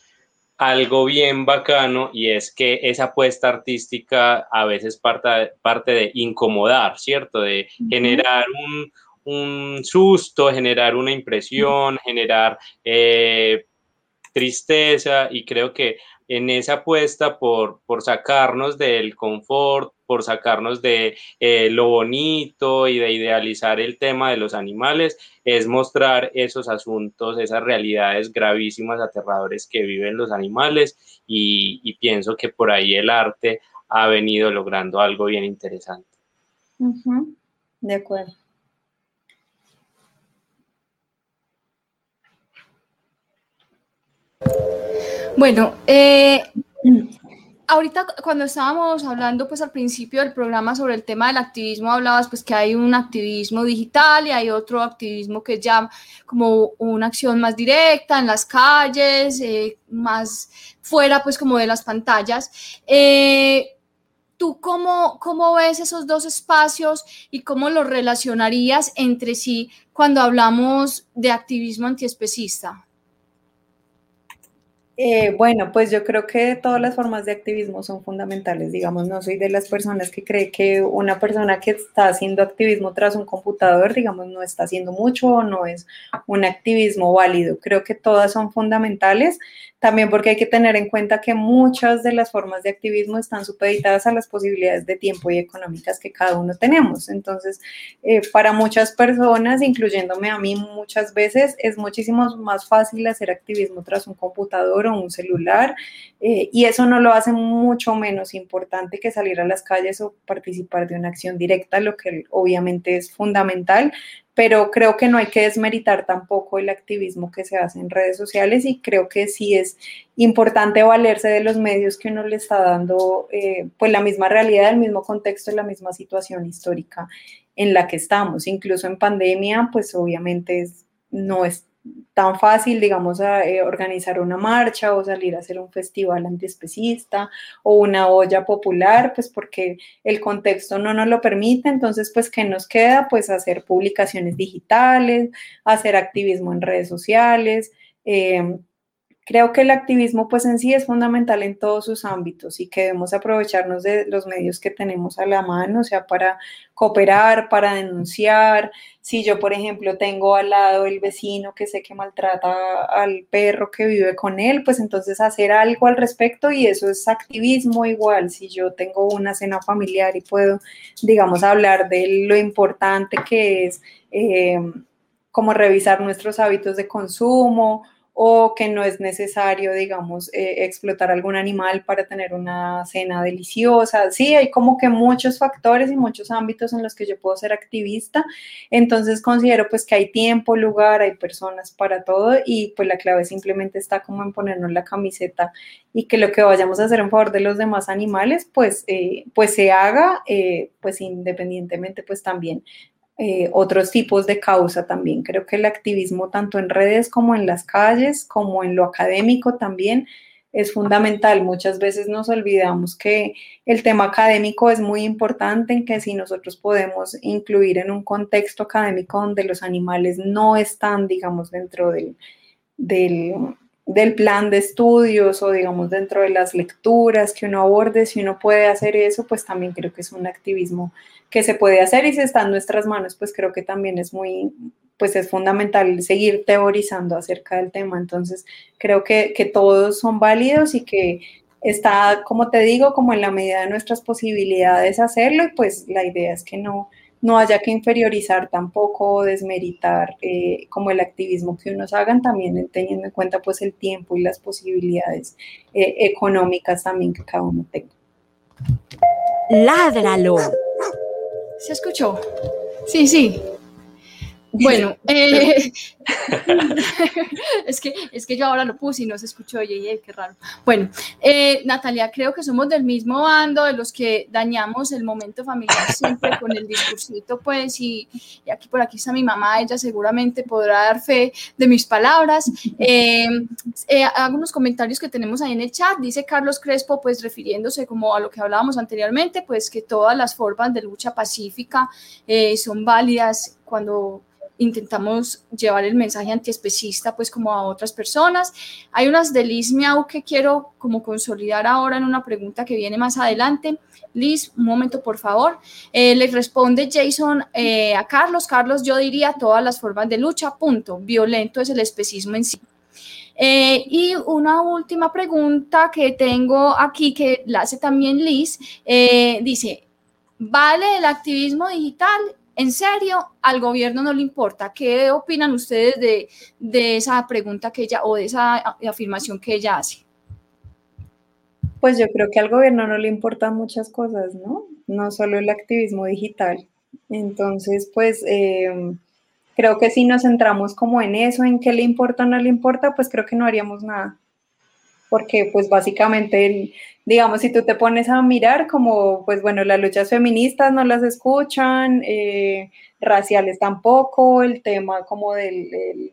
algo bien bacano y es que esa apuesta artística a veces parte, parte de incomodar, ¿cierto? De generar un, susto, generar una impresión, generar eh, tristeza y creo que en esa apuesta por, por sacarnos del confort, por sacarnos de eh, lo bonito y de idealizar el tema de los animales, es mostrar esos asuntos, esas realidades gravísimas, aterradores que viven los animales y, pienso que por ahí el arte ha venido logrando algo bien interesante. De acuerdo. Bueno, eh, ahorita cuando estábamos hablando pues al principio del programa sobre el tema del activismo, hablabas pues que hay un activismo digital y hay otro activismo que es ya como una acción más directa en las calles, eh, más fuera pues como de las pantallas. Eh, ¿Tú cómo, cómo ves esos dos espacios y cómo los relacionarías entre sí cuando hablamos de activismo antiespecista? Eh, bueno, pues yo creo que todas las formas de activismo son fundamentales. Digamos, no soy de las personas que cree que una persona que está haciendo activismo tras un computador, digamos, no está haciendo mucho o no es un activismo válido. Creo que todas son fundamentales. También porque hay que tener en cuenta que muchas de las formas de activismo están supeditadas a las posibilidades de tiempo y económicas que cada uno tenemos. Entonces, eh, para muchas personas, incluyéndome a mí muchas veces, es muchísimo más fácil hacer activismo tras un computador o un celular eh, y eso no lo hace mucho menos importante que salir a las calles o participar de una acción directa, lo que obviamente es fundamental, pero creo que no hay que desmeritar tampoco el activismo que se hace en redes sociales y creo que sí es importante valerse de los medios que uno le está dando, eh, pues la misma realidad, el mismo contexto, la misma situación histórica en la que estamos. Incluso en pandemia, pues obviamente no es tan fácil, digamos, eh, organizar una marcha o salir a hacer un festival antiespecista o una olla popular, pues porque el contexto no nos lo permite. Entonces, pues, ¿qué nos queda? Pues hacer publicaciones digitales, hacer activismo en redes sociales. Eh, Creo que el activismo pues en sí es fundamental en todos sus ámbitos y que debemos aprovecharnos de los medios que tenemos a la mano, o sea, para cooperar, para denunciar. Si yo, por ejemplo, tengo al lado el vecino que sé que maltrata al perro que vive con él, pues entonces hacer algo al respecto y eso es activismo igual. Si yo tengo una cena familiar y puedo, digamos, hablar de lo importante que es eh, como revisar nuestros hábitos de consumo o que no es necesario, digamos, eh, explotar algún animal para tener una cena deliciosa. Sí, hay como que muchos factores y muchos ámbitos en los que yo puedo ser activista. Entonces considero pues que hay tiempo, lugar, hay personas para todo y pues la clave simplemente está como en ponernos la camiseta y que lo que vayamos a hacer en favor de los demás animales pues, eh, pues se haga, eh, pues independientemente pues también eh, otros tipos de causa también. Creo que el activismo tanto en redes como en las calles, como en lo académico también, es fundamental. Muchas veces nos olvidamos que el tema académico es muy importante, en que si nosotros podemos incluir en un contexto académico donde los animales no están, digamos, dentro del, del, del plan de estudios o, digamos, dentro de las lecturas que uno aborde, si uno puede hacer eso, pues también creo que es un activismo que se puede hacer y si está en nuestras manos, pues creo que también es muy, pues es fundamental seguir teorizando acerca del tema. Entonces, creo que, que todos son válidos y que está, como te digo, como en la medida de nuestras posibilidades hacerlo y pues la idea es que no, no haya que inferiorizar tampoco o desmeritar eh, como el activismo que unos hagan, también teniendo en cuenta pues el tiempo y las posibilidades eh, económicas también que cada uno tenga. Ládralo. ¿Se escuchó? Sí, sí. Bueno, [laughs] eh, [laughs] es, que, es que yo ahora lo puse y no se escuchó, oye, qué raro. Bueno, eh, Natalia, creo que somos del mismo bando, de los que dañamos el momento familiar siempre con el discursito, pues, y, aquí por aquí está mi mamá, ella seguramente podrá dar fe de mis palabras. Eh, hago unos comentarios que tenemos ahí en el chat, dice Carlos Crespo, pues refiriéndose como a lo que hablábamos anteriormente, pues que todas las formas de lucha pacífica son válidas cuando intentamos llevar el mensaje antiespecista pues como a otras personas. Hay unas de Liz Miau que quiero como consolidar ahora en una pregunta que viene más adelante. Liz, un momento por favor. Eh, le responde Jason eh, a Carlos. Carlos, yo diría todas las formas de lucha, punto. Violento es el especismo en sí. Eh, y una última pregunta que tengo aquí, que la hace también Liz, dice, ¿vale el activismo digital en serio, al gobierno no le importa. ¿Qué opinan ustedes de, esa pregunta que ella o de esa afirmación que ella hace? Pues yo creo que al gobierno no le importan muchas cosas, ¿no? No solo el activismo digital. Entonces, pues em, creo que si nos centramos como en eso, en qué le importa o no le importa, pues creo que no haríamos nada. Porque pues básicamente digamos, si tú te pones a mirar como, pues bueno, las luchas feministas no las escuchan, eh, raciales tampoco, el tema como del,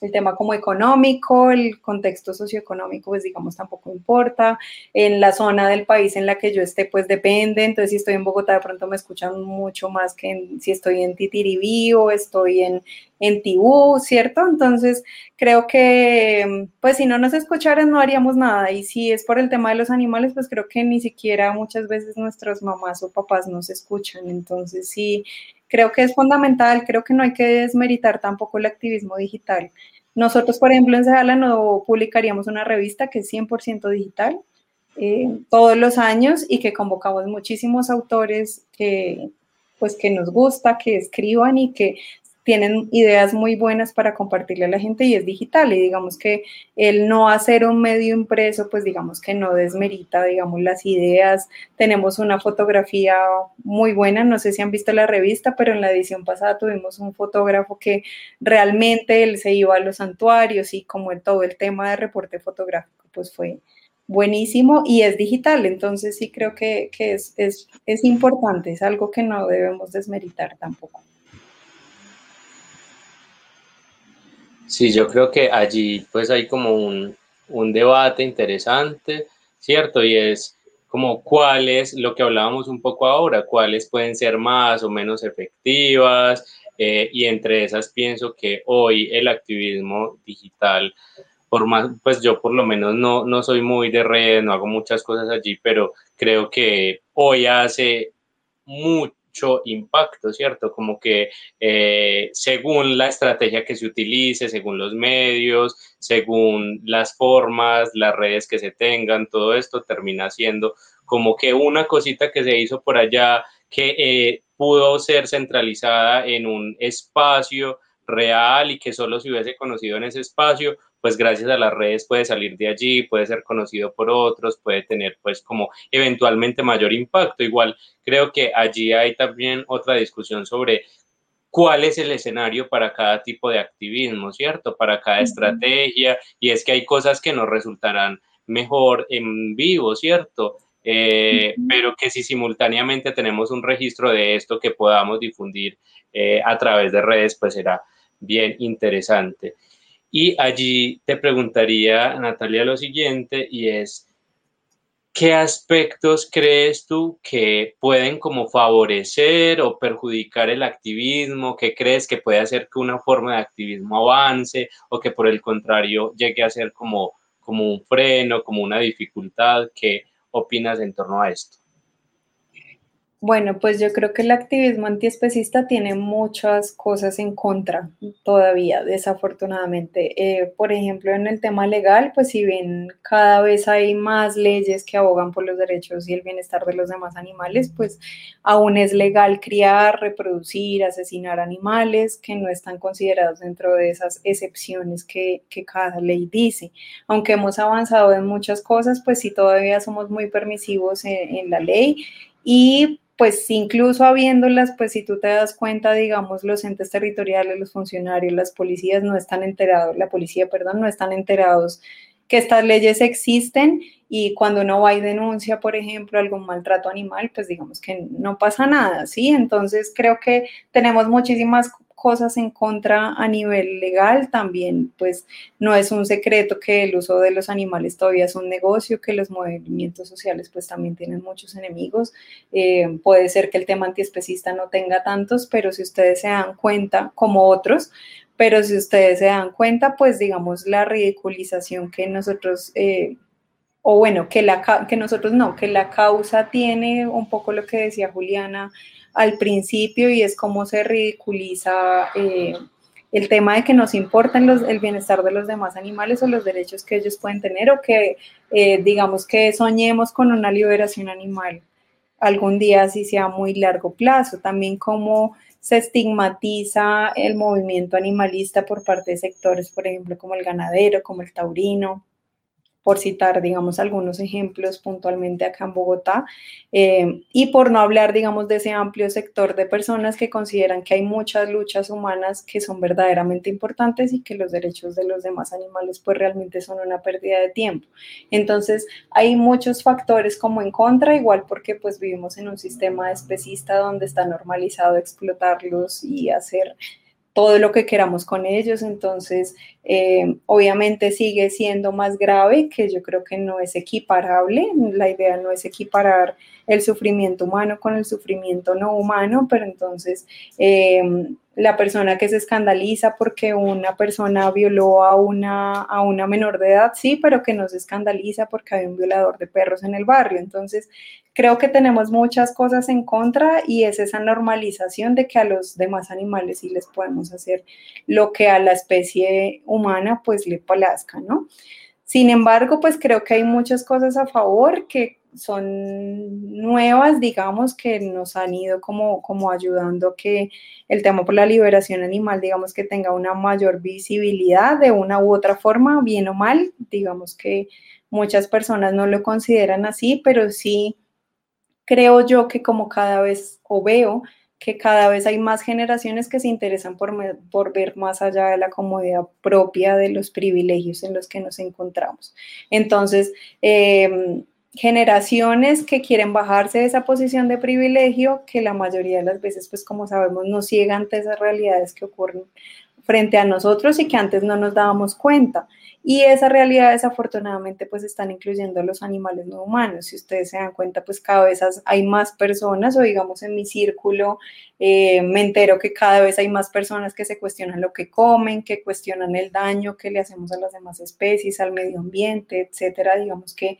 el tema como económico, el contexto socioeconómico, pues digamos, tampoco importa. En la zona del país en la que yo esté, pues depende. Entonces, si estoy en Bogotá, de pronto me escuchan mucho más que si estoy en Titiribí o estoy en, en Tibú, ¿cierto? Entonces, creo que, pues si no nos escucharan, no haríamos nada. Y si es por el tema de los animales, pues creo que ni siquiera muchas veces nuestras mamás o papás nos escuchan. Entonces, sí creo que es fundamental, creo que no hay que desmeritar tampoco el activismo digital. Nosotros, por ejemplo, en Sejala no publicaríamos una revista que es 100% digital eh, todos los años y que convocamos muchísimos autores que, pues, que nos gusta, que escriban y que tienen ideas muy buenas para compartirle a la gente y es digital. Y digamos que el no hacer un medio impreso, pues digamos que no desmerita, digamos, las ideas. Tenemos una fotografía muy buena, no sé si han visto la revista, pero en la edición pasada tuvimos un fotógrafo que realmente él se iba a los santuarios y como en todo el tema de reporte fotográfico, pues fue buenísimo y es digital, entonces sí creo que, es, es importante, es algo que no debemos desmeritar tampoco. Sí, yo creo que allí pues hay como un, debate interesante, ¿cierto? Y es como cuáles, lo que hablábamos un poco ahora, cuáles pueden ser más o menos efectivas, eh, y entre esas pienso que hoy el activismo digital, por más, pues yo por lo menos no, no soy muy de redes, no hago muchas cosas allí, pero creo que hoy hace mucho impacto, ¿cierto? Como que eh, según la estrategia que se utilice, según los medios, según las formas, las redes que se tengan, todo esto termina siendo como que una cosita que se hizo por allá que eh, pudo ser centralizada en un espacio real y que solo se hubiese conocido en ese espacio, pues gracias a las redes puede salir de allí, puede ser conocido por otros, puede tener pues como eventualmente mayor impacto. Igual creo que allí hay también otra discusión sobre cuál es el escenario para cada tipo de activismo, ¿cierto? Para cada estrategia. Y es que hay cosas que nos resultarán mejor en vivo, ¿cierto? Eh, pero que si simultáneamente tenemos un registro de esto que podamos difundir eh, a través de redes, pues será bien interesante. Y allí te preguntaría, Natalia, lo siguiente, y es, ¿qué aspectos crees tú que pueden como favorecer o perjudicar el activismo? ¿Qué crees que puede hacer que una forma de activismo avance o que por el contrario llegue a ser como, como un freno, como una dificultad? ¿Qué opinas en torno a esto? Bueno, pues yo creo que el activismo antiespecista tiene muchas cosas en contra todavía, desafortunadamente. Eh, por ejemplo, en el tema legal, pues si bien cada vez hay más leyes que abogan por los derechos y el bienestar de los demás animales, pues aún es legal criar, reproducir, asesinar animales que no están considerados dentro de esas excepciones que, cada ley dice. Aunque hemos avanzado en muchas cosas, pues sí todavía somos muy permisivos en, en la ley y pues incluso habiéndolas, pues si tú te das cuenta, digamos, los entes territoriales, los funcionarios, las policías no están enterados, la policía, perdón, no están enterados que estas leyes existen y cuando uno va y denuncia, por ejemplo, algún maltrato animal, pues digamos que no pasa nada, ¿sí? Entonces creo que tenemos muchísimas cosas en contra a nivel legal, también pues no es un secreto que el uso de los animales todavía es un negocio, que los movimientos sociales pues también tienen muchos enemigos. Eh, puede ser que el tema antiespecista no tenga tantos, pero si ustedes se dan cuenta, como otros, pero si ustedes se dan cuenta, pues digamos la ridiculización que nosotros... Eh, o bueno, que, la, que nosotros no, que la causa tiene un poco lo que decía Juliana, al principio y es cómo se ridiculiza eh, el tema de que nos importan los, el bienestar de los demás animales o los derechos que ellos pueden tener o que eh, digamos que soñemos con una liberación animal algún día si sea muy largo plazo. También cómo se estigmatiza el movimiento animalista por parte de sectores, por ejemplo, como el ganadero, como el taurino, por citar, digamos, algunos ejemplos puntualmente acá en Bogotá, eh, y por no hablar, digamos, de ese amplio sector de personas que consideran que hay muchas luchas humanas que son verdaderamente importantes y que los derechos de los demás animales pues realmente son una pérdida de tiempo. Entonces, hay muchos factores como en contra, igual porque pues vivimos en un sistema especista donde está normalizado explotarlos y hacer todo lo que queramos con ellos, entonces eh, obviamente sigue siendo más grave, que yo creo que no es equiparable, la idea no es equiparar el sufrimiento humano con el sufrimiento no humano, pero entonces eh, la persona que se escandaliza porque una persona violó a una, a una menor de edad, sí, pero que no se escandaliza porque hay un violador de perros en el barrio, entonces creo que tenemos muchas cosas en contra y es esa normalización de que a los demás animales sí les podemos hacer lo que a la especie humana pues le plazca, ¿no? Sin embargo, pues creo que hay muchas cosas a favor que son nuevas, digamos, que nos han ido como, como ayudando a que el tema por la liberación animal, digamos, que tenga una mayor visibilidad de una u otra forma, bien o mal, digamos que muchas personas no lo consideran así, pero sí creo yo que como cada vez, o veo, que cada vez hay más generaciones que se interesan por, ver más allá de la comodidad propia de los privilegios en los que nos encontramos. Entonces, em, generaciones que quieren bajarse de esa posición de privilegio, que la mayoría de las veces, pues como sabemos, nos ciega ante esas realidades que ocurren frente a nosotros y que antes no nos dábamos cuenta. Y esa realidad desafortunadamente pues están incluyendo los animales no humanos. Si ustedes se dan cuenta pues cada vez hay más personas o digamos en mi círculo eh, me entero que cada vez hay más personas que se cuestionan lo que comen, que cuestionan el daño que le hacemos a las demás especies, al medio ambiente, etcétera. Digamos que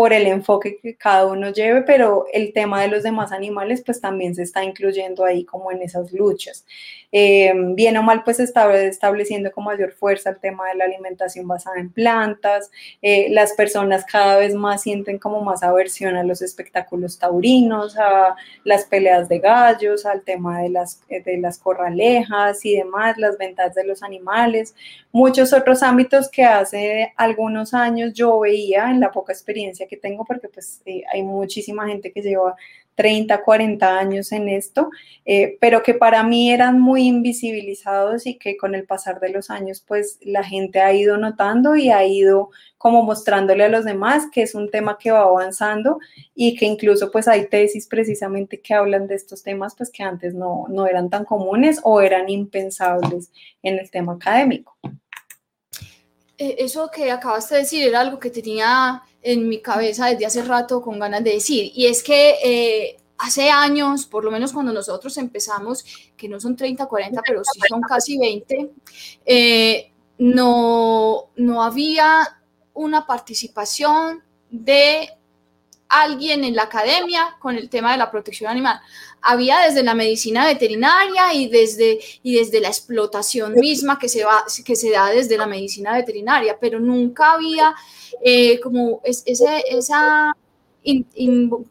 por el enfoque que cada uno lleve, pero el tema de los demás animales pues también se está incluyendo ahí como en esas luchas. Eh, bien o mal pues se está estableciendo con mayor fuerza el tema de la alimentación basada en plantas, eh, las personas cada vez más sienten como más aversión a los espectáculos taurinos, a las peleas de gallos, al tema de las, de las corralejas y demás, las ventas de los animales, muchos otros ámbitos que hace algunos años yo veía en la poca experiencia que tengo, porque pues eh, hay muchísima gente que lleva 30, 40 años en esto, eh, pero que para mí eran muy invisibilizados y que con el pasar de los años pues la gente ha ido notando y ha ido como mostrándole a los demás que es un tema que va avanzando y que incluso pues hay tesis precisamente que hablan de estos temas pues que antes no, no eran tan comunes o eran impensables en el tema académico. Eh, eso que acabaste de decir era algo que tenía en mi cabeza desde hace rato con ganas de decir, y es que eh, hace años, por lo menos cuando nosotros empezamos, que no son 30, 40, pero sí son casi 20, eh, no, no había una participación de alguien en la academia con el tema de la protección animal. Había desde la medicina veterinaria y desde, y desde la explotación misma que se, va, que se da desde la medicina veterinaria, pero nunca había eh, como esa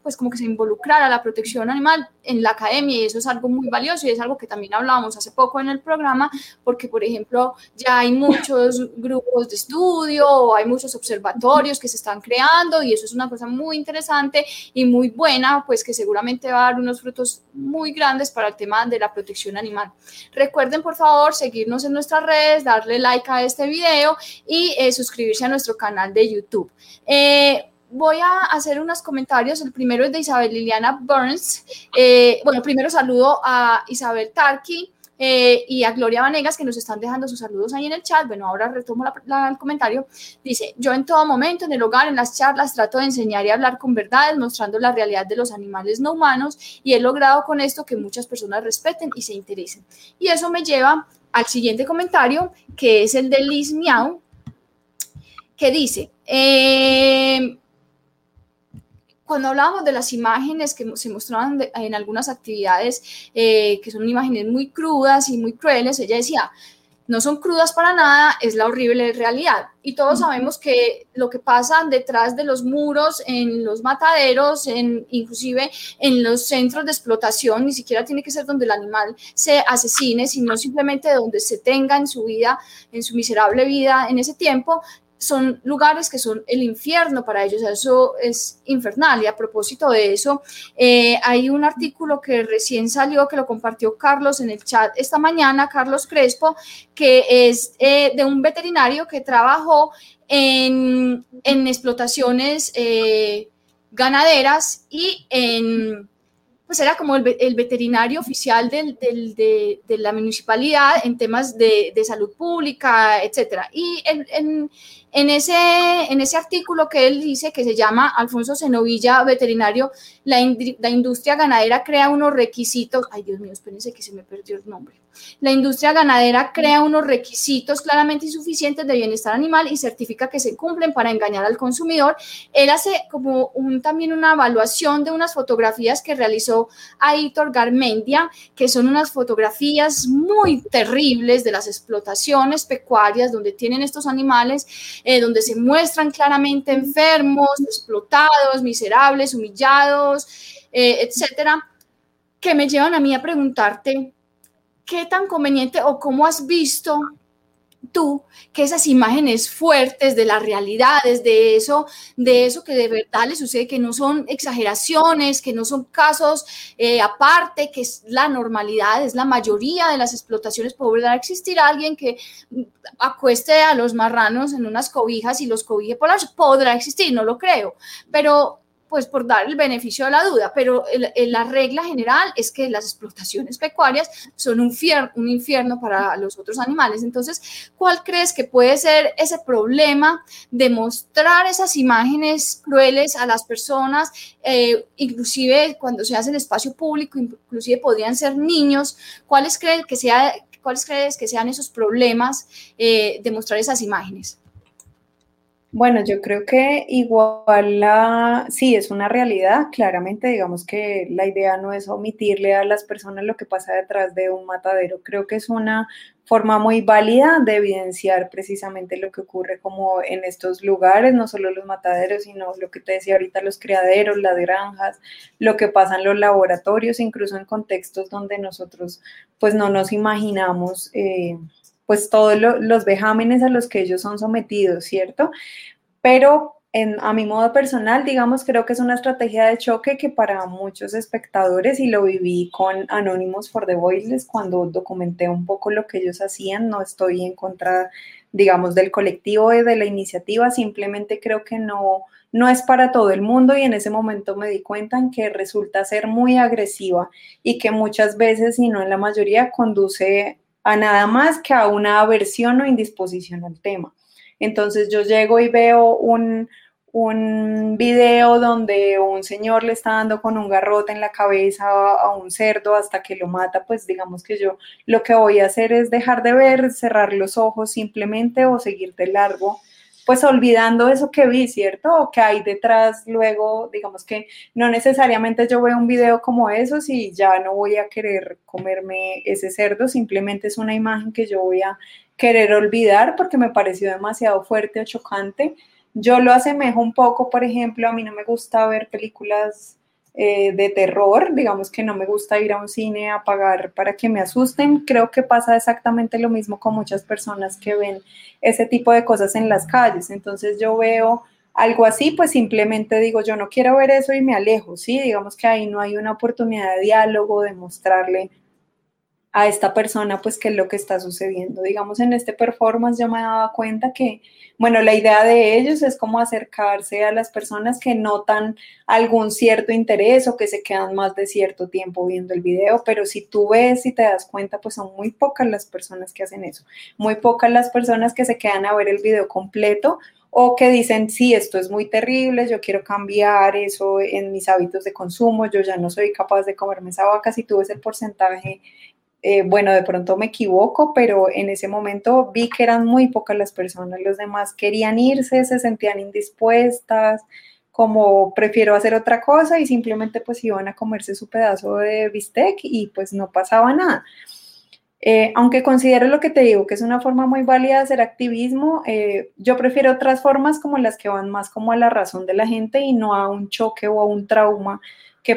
pues como que se involucrara la protección animal en la academia y eso es algo muy valioso y es algo que también hablábamos hace poco en el programa porque por ejemplo ya hay muchos grupos de estudio hay muchos observatorios que se están creando y eso es una cosa muy interesante y muy buena pues que seguramente va a dar unos frutos muy grandes para el tema de la protección animal. Recuerden por favor seguirnos en nuestras redes, darle like a este video y eh, suscribirse a nuestro canal de YouTube. Eh, voy a hacer unos comentarios. El primero es de Isabel Liliana Burns. Eh, bueno, primero saludo a Isabel Tarki eh, y a Gloria Vanegas que nos están dejando sus saludos ahí en el chat. Bueno, ahora retomo el comentario. Dice, yo en todo momento, en el hogar, en las charlas, trato de enseñar y hablar con verdades, mostrando la realidad de los animales no humanos y he logrado con esto que muchas personas respeten y se interesen. Y eso me lleva al siguiente comentario, que es el de Liz Miau, que dice, eh, cuando hablábamos de las imágenes que se mostraban en algunas actividades, eh, que son imágenes muy crudas y muy crueles, ella decía, no son crudas para nada, es la horrible realidad. Y todos sabemos que lo que pasa detrás de los muros, en los mataderos, en, inclusive en los centros de explotación, ni siquiera tiene que ser donde el animal se asesine, sino simplemente donde se tenga en su vida, en su miserable vida en ese tiempo, son lugares que son el infierno para ellos, eso es infernal. Y a propósito de eso, eh, hay un artículo que recién salió, que lo compartió Carlos en el chat esta mañana, Carlos Crespo, que es eh, de un veterinario que trabajó en, explotaciones eh, ganaderas y en pues era como el, veterinario oficial de, la municipalidad en temas de, salud pública, etcétera. Y en, en ese, en ese artículo que él dice, que se llama Alfonso Zenovilla, veterinario, la, la industria ganadera crea unos requisitos, ay Dios mío, espérense que se me perdió el nombre. La industria ganadera crea unos requisitos claramente insuficientes de bienestar animal y certifica que se cumplen para engañar al consumidor. Él hace como un, también una evaluación de unas fotografías que realizó Aitor Garmendia, que son unas fotografías muy terribles de las explotaciones pecuarias donde tienen estos animales, eh, donde se muestran claramente enfermos, explotados, miserables, humillados, eh, etcétera, que me llevan a mí a preguntarte qué tan conveniente o cómo has visto tú que esas imágenes fuertes de las realidades, de eso, de eso que de verdad le sucede, que no son exageraciones, que no son casos eh, aparte, que es la normalidad, es la mayoría de las explotaciones, podrá existir alguien que acueste a los marranos en unas cobijas y los cobije por las, podrá existir, no lo creo, pero pues por dar el beneficio de la duda, pero la regla general es que las explotaciones pecuarias son un, infierno para los otros animales. Entonces, ¿cuál crees que puede ser ese problema de mostrar esas imágenes crueles a las personas, eh, inclusive cuando se hace en espacio público, inclusive podrían ser niños? ¿Cuáles crees que, sea, ¿cuáles crees que sean esos problemas eh, de mostrar esas imágenes? Bueno, yo creo que igual la, sí, es una realidad, claramente, digamos que la idea no es omitirle a las personas lo que pasa detrás de un matadero, creo que es una forma muy válida de evidenciar precisamente lo que ocurre como en estos lugares, no solo los mataderos, sino lo que te decía ahorita, los criaderos, las granjas, lo que pasa en los laboratorios, incluso en contextos donde nosotros pues no nos imaginamos. Eh, pues todos los vejámenes a los que ellos son sometidos, ¿cierto? Pero en, a mi modo personal, digamos, creo que es una estrategia de choque que para muchos espectadores, y lo viví con Anónimos for the Voiceless cuando documenté un poco lo que ellos hacían, no estoy en contra, digamos, del colectivo y de la iniciativa, simplemente creo que no, no es para todo el mundo y en ese momento me di cuenta en que resulta ser muy agresiva y que muchas veces, y no en la mayoría, conduce a nada más que a una aversión o indisposición al tema. Entonces yo llego y veo un, un video donde un señor le está dando con un garrote en la cabeza a un cerdo hasta que lo mata, pues digamos que yo lo que voy a hacer es dejar de ver, cerrar los ojos simplemente o seguir de largo pues olvidando eso que vi, ¿cierto? O que hay detrás luego, digamos que no necesariamente yo veo un video como esos y ya no voy a querer comerme ese cerdo, simplemente es una imagen que yo voy a querer olvidar porque me pareció demasiado fuerte o chocante. Yo lo asemejo un poco, por ejemplo, a mí no me gusta ver películas eh, de terror, digamos que no me gusta ir a un cine a pagar para que me asusten, creo que pasa exactamente lo mismo con muchas personas que ven ese tipo de cosas en las calles, entonces yo veo algo así, pues simplemente digo, yo no quiero ver eso y me alejo, ¿sí? Digamos que ahí no hay una oportunidad de diálogo, de mostrarle a esta persona, pues, qué es lo que está sucediendo. Digamos, en este performance yo me daba cuenta que, bueno, la idea de ellos es como acercarse a las personas que notan algún cierto interés o que se quedan más de cierto tiempo viendo el video, pero si tú ves y te das cuenta, pues son muy pocas las personas que hacen eso, muy pocas las personas que se quedan a ver el video completo o que dicen, sí, esto es muy terrible, yo quiero cambiar eso en mis hábitos de consumo, yo ya no soy capaz de comerme esa vaca, si tú ves el porcentaje eh, bueno, de pronto me equivoco, pero en ese momento vi que eran muy pocas las personas, los demás querían irse, se sentían indispuestas, como prefiero hacer otra cosa y simplemente pues iban a comerse su pedazo de bistec y pues no pasaba nada. Eh, aunque considero lo que te digo, que es una forma muy válida de hacer activismo, eh, yo prefiero otras formas como las que van más como a la razón de la gente y no a un choque o a un trauma que,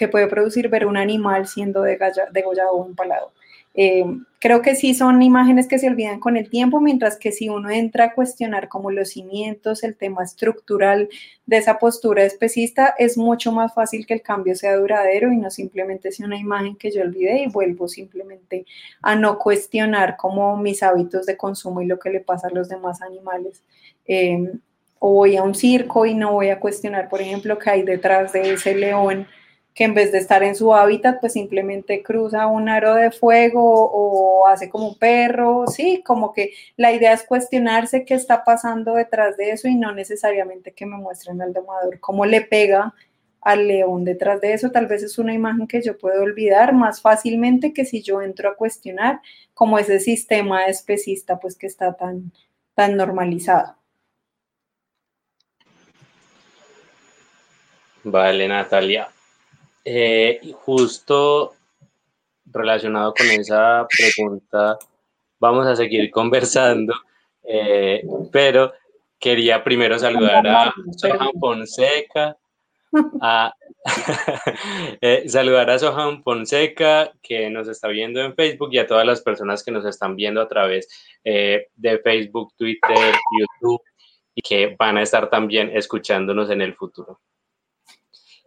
que puede producir ver un animal siendo degollado o empalado. Eh, creo que sí son imágenes que se olvidan con el tiempo, mientras que si uno entra a cuestionar como los cimientos, el tema estructural de esa postura especista, es mucho más fácil que el cambio sea duradero y no simplemente sea una imagen que yo olvidé y vuelvo simplemente a no cuestionar como mis hábitos de consumo y lo que le pasa a los demás animales. Eh, o voy a un circo y no voy a cuestionar, por ejemplo, qué hay detrás de ese león que en vez de estar en su hábitat, pues simplemente cruza un aro de fuego o hace como un perro, sí, como que la idea es cuestionarse qué está pasando detrás de eso y no necesariamente que me muestren al domador cómo le pega al león detrás de eso, tal vez es una imagen que yo puedo olvidar más fácilmente que si yo entro a cuestionar como ese sistema especista pues que está tan, tan normalizado. Vale, Natalia. Eh, justo relacionado con esa pregunta, vamos a seguir conversando, eh, pero quería primero saludar a Sohan Fonseca, [laughs] eh, saludar a Sohan Fonseca, que nos está viendo en Facebook, y a todas las personas que nos están viendo a través de Facebook, Twitter, YouTube, y que van a estar también escuchándonos en el futuro.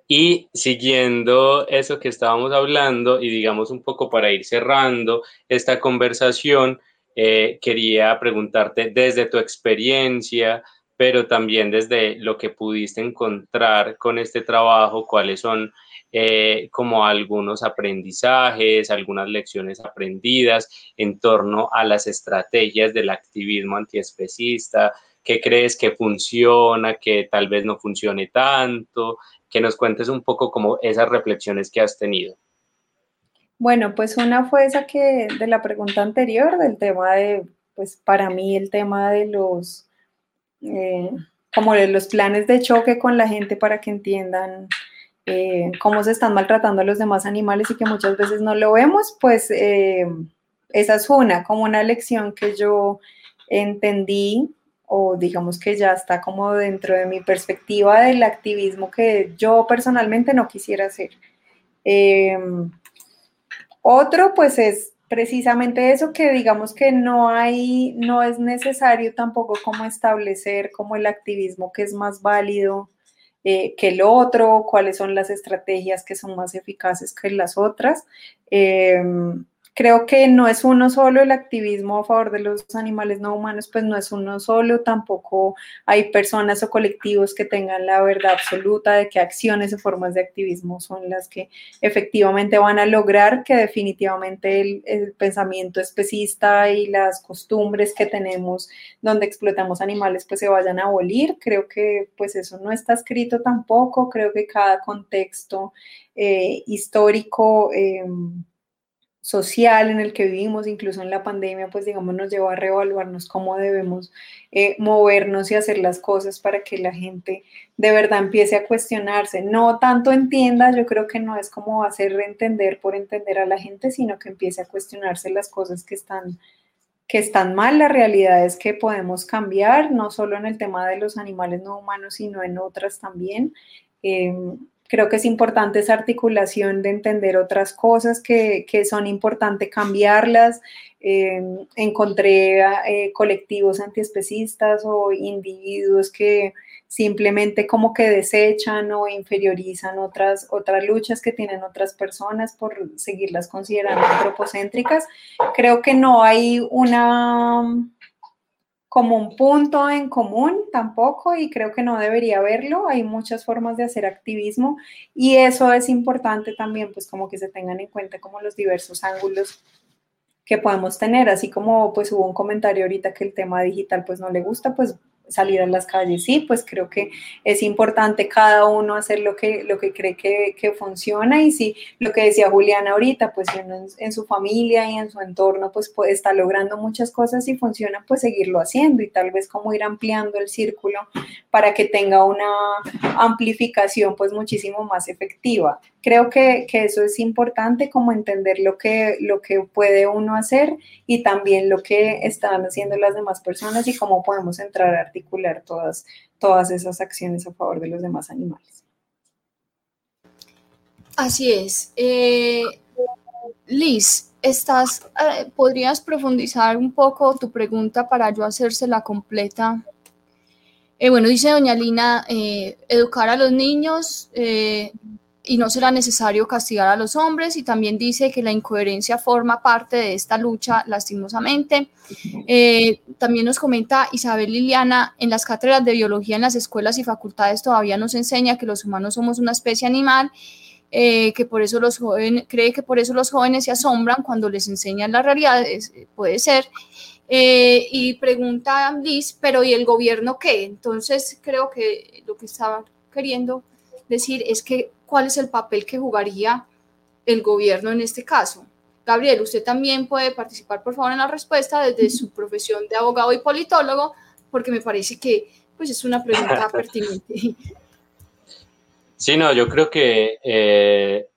Y siguiendo eso que estábamos hablando y digamos un poco para ir cerrando esta conversación, eh, quería preguntarte desde tu experiencia, pero también desde lo que pudiste encontrar con este trabajo, cuáles son eh, como algunos aprendizajes, algunas lecciones aprendidas en torno a las estrategias del activismo antiespecista, qué crees que funciona, que tal vez no funcione tanto, que nos cuentes un poco como esas reflexiones que has tenido. Bueno, pues una fue esa que de la pregunta anterior, del tema de, pues para mí el tema de los, eh, como de los planes de choque con la gente para que entiendan eh, cómo se están maltratando a los demás animales y que muchas veces no lo vemos, pues eh, esa es una, como una lección que yo entendí o digamos que ya está como dentro de mi perspectiva del activismo que yo personalmente no quisiera hacer. Em, otro, pues es precisamente eso que digamos que no hay, no es necesario tampoco como establecer como el activismo que es más válido eh, que el otro, cuáles son las estrategias que son más eficaces que las otras. Em, Creo que no es uno solo el activismo a favor de los animales no humanos, pues no es uno solo, tampoco hay personas o colectivos que tengan la verdad absoluta de qué acciones o formas de activismo son las que efectivamente van a lograr que definitivamente el, pensamiento especista y las costumbres que tenemos donde explotamos animales pues se vayan a abolir. Creo que pues eso no está escrito tampoco, creo que cada contexto eh, histórico... Em, social en el que vivimos, incluso en la pandemia, pues digamos, nos llevó a reevaluarnos cómo debemos eh, movernos y hacer las cosas para que la gente de verdad empiece a cuestionarse. No tanto entienda, yo creo que no es como hacer entender por entender a la gente, sino que empiece a cuestionarse las cosas que están que están mal, la realidad es que podemos cambiar, no solo en el tema de los animales no humanos, sino en otras también. Em, creo que es importante esa articulación de entender otras cosas que, son importantes cambiarlas. Eh, encontré eh, colectivos antiespecistas o individuos que simplemente como que desechan o inferiorizan otras, otras luchas que tienen otras personas por seguirlas considerando antropocéntricas. Creo que no hay una como un punto en común tampoco y creo que no debería haberlo. Hay muchas formas de hacer activismo y eso es importante también, pues como que se tengan en cuenta como los diversos ángulos que podemos tener, así como pues hubo un comentario ahorita que el tema digital pues no le gusta, pues salir a las calles. Sí, pues creo que es importante cada uno hacer lo que, lo que cree que, que funciona y sí, lo que decía Juliana ahorita, pues en, en, su familia y en su entorno, pues, pues está logrando muchas cosas y funciona, pues seguirlo haciendo y tal vez como ir ampliando el círculo para que tenga una amplificación pues muchísimo más efectiva. Creo que, que eso es importante como entender lo que, lo que puede uno hacer y también lo que están haciendo las demás personas y cómo podemos entrar a articular todas, todas esas acciones a favor de los demás animales. Así es. Eh, Liz, estás, eh, ¿podrías profundizar un poco tu pregunta para yo hacérsela completa? Eh, bueno, dice doña Lina, educar a los niños y no será necesario castigar a los hombres y también dice que la incoherencia forma parte de esta lucha lastimosamente. Eh, también nos comenta Isabel Liliana, en las cátedras de biología en las escuelas y facultades todavía nos enseña que los humanos somos una especie animal eh, que por eso los jóvenes, cree que por eso los jóvenes se asombran cuando les enseñan la realidad, puede ser. Eh, y pregunta pero ¿y el gobierno qué? Entonces creo que lo que estaba queriendo decir es que cuál es el papel que jugaría el gobierno en este caso. Gabriel, usted también puede participar, por favor, en la respuesta desde su [laughs] profesión de abogado y politólogo, porque me parece que pues, es una pregunta [laughs] pertinente. Sí, no, yo creo que eh,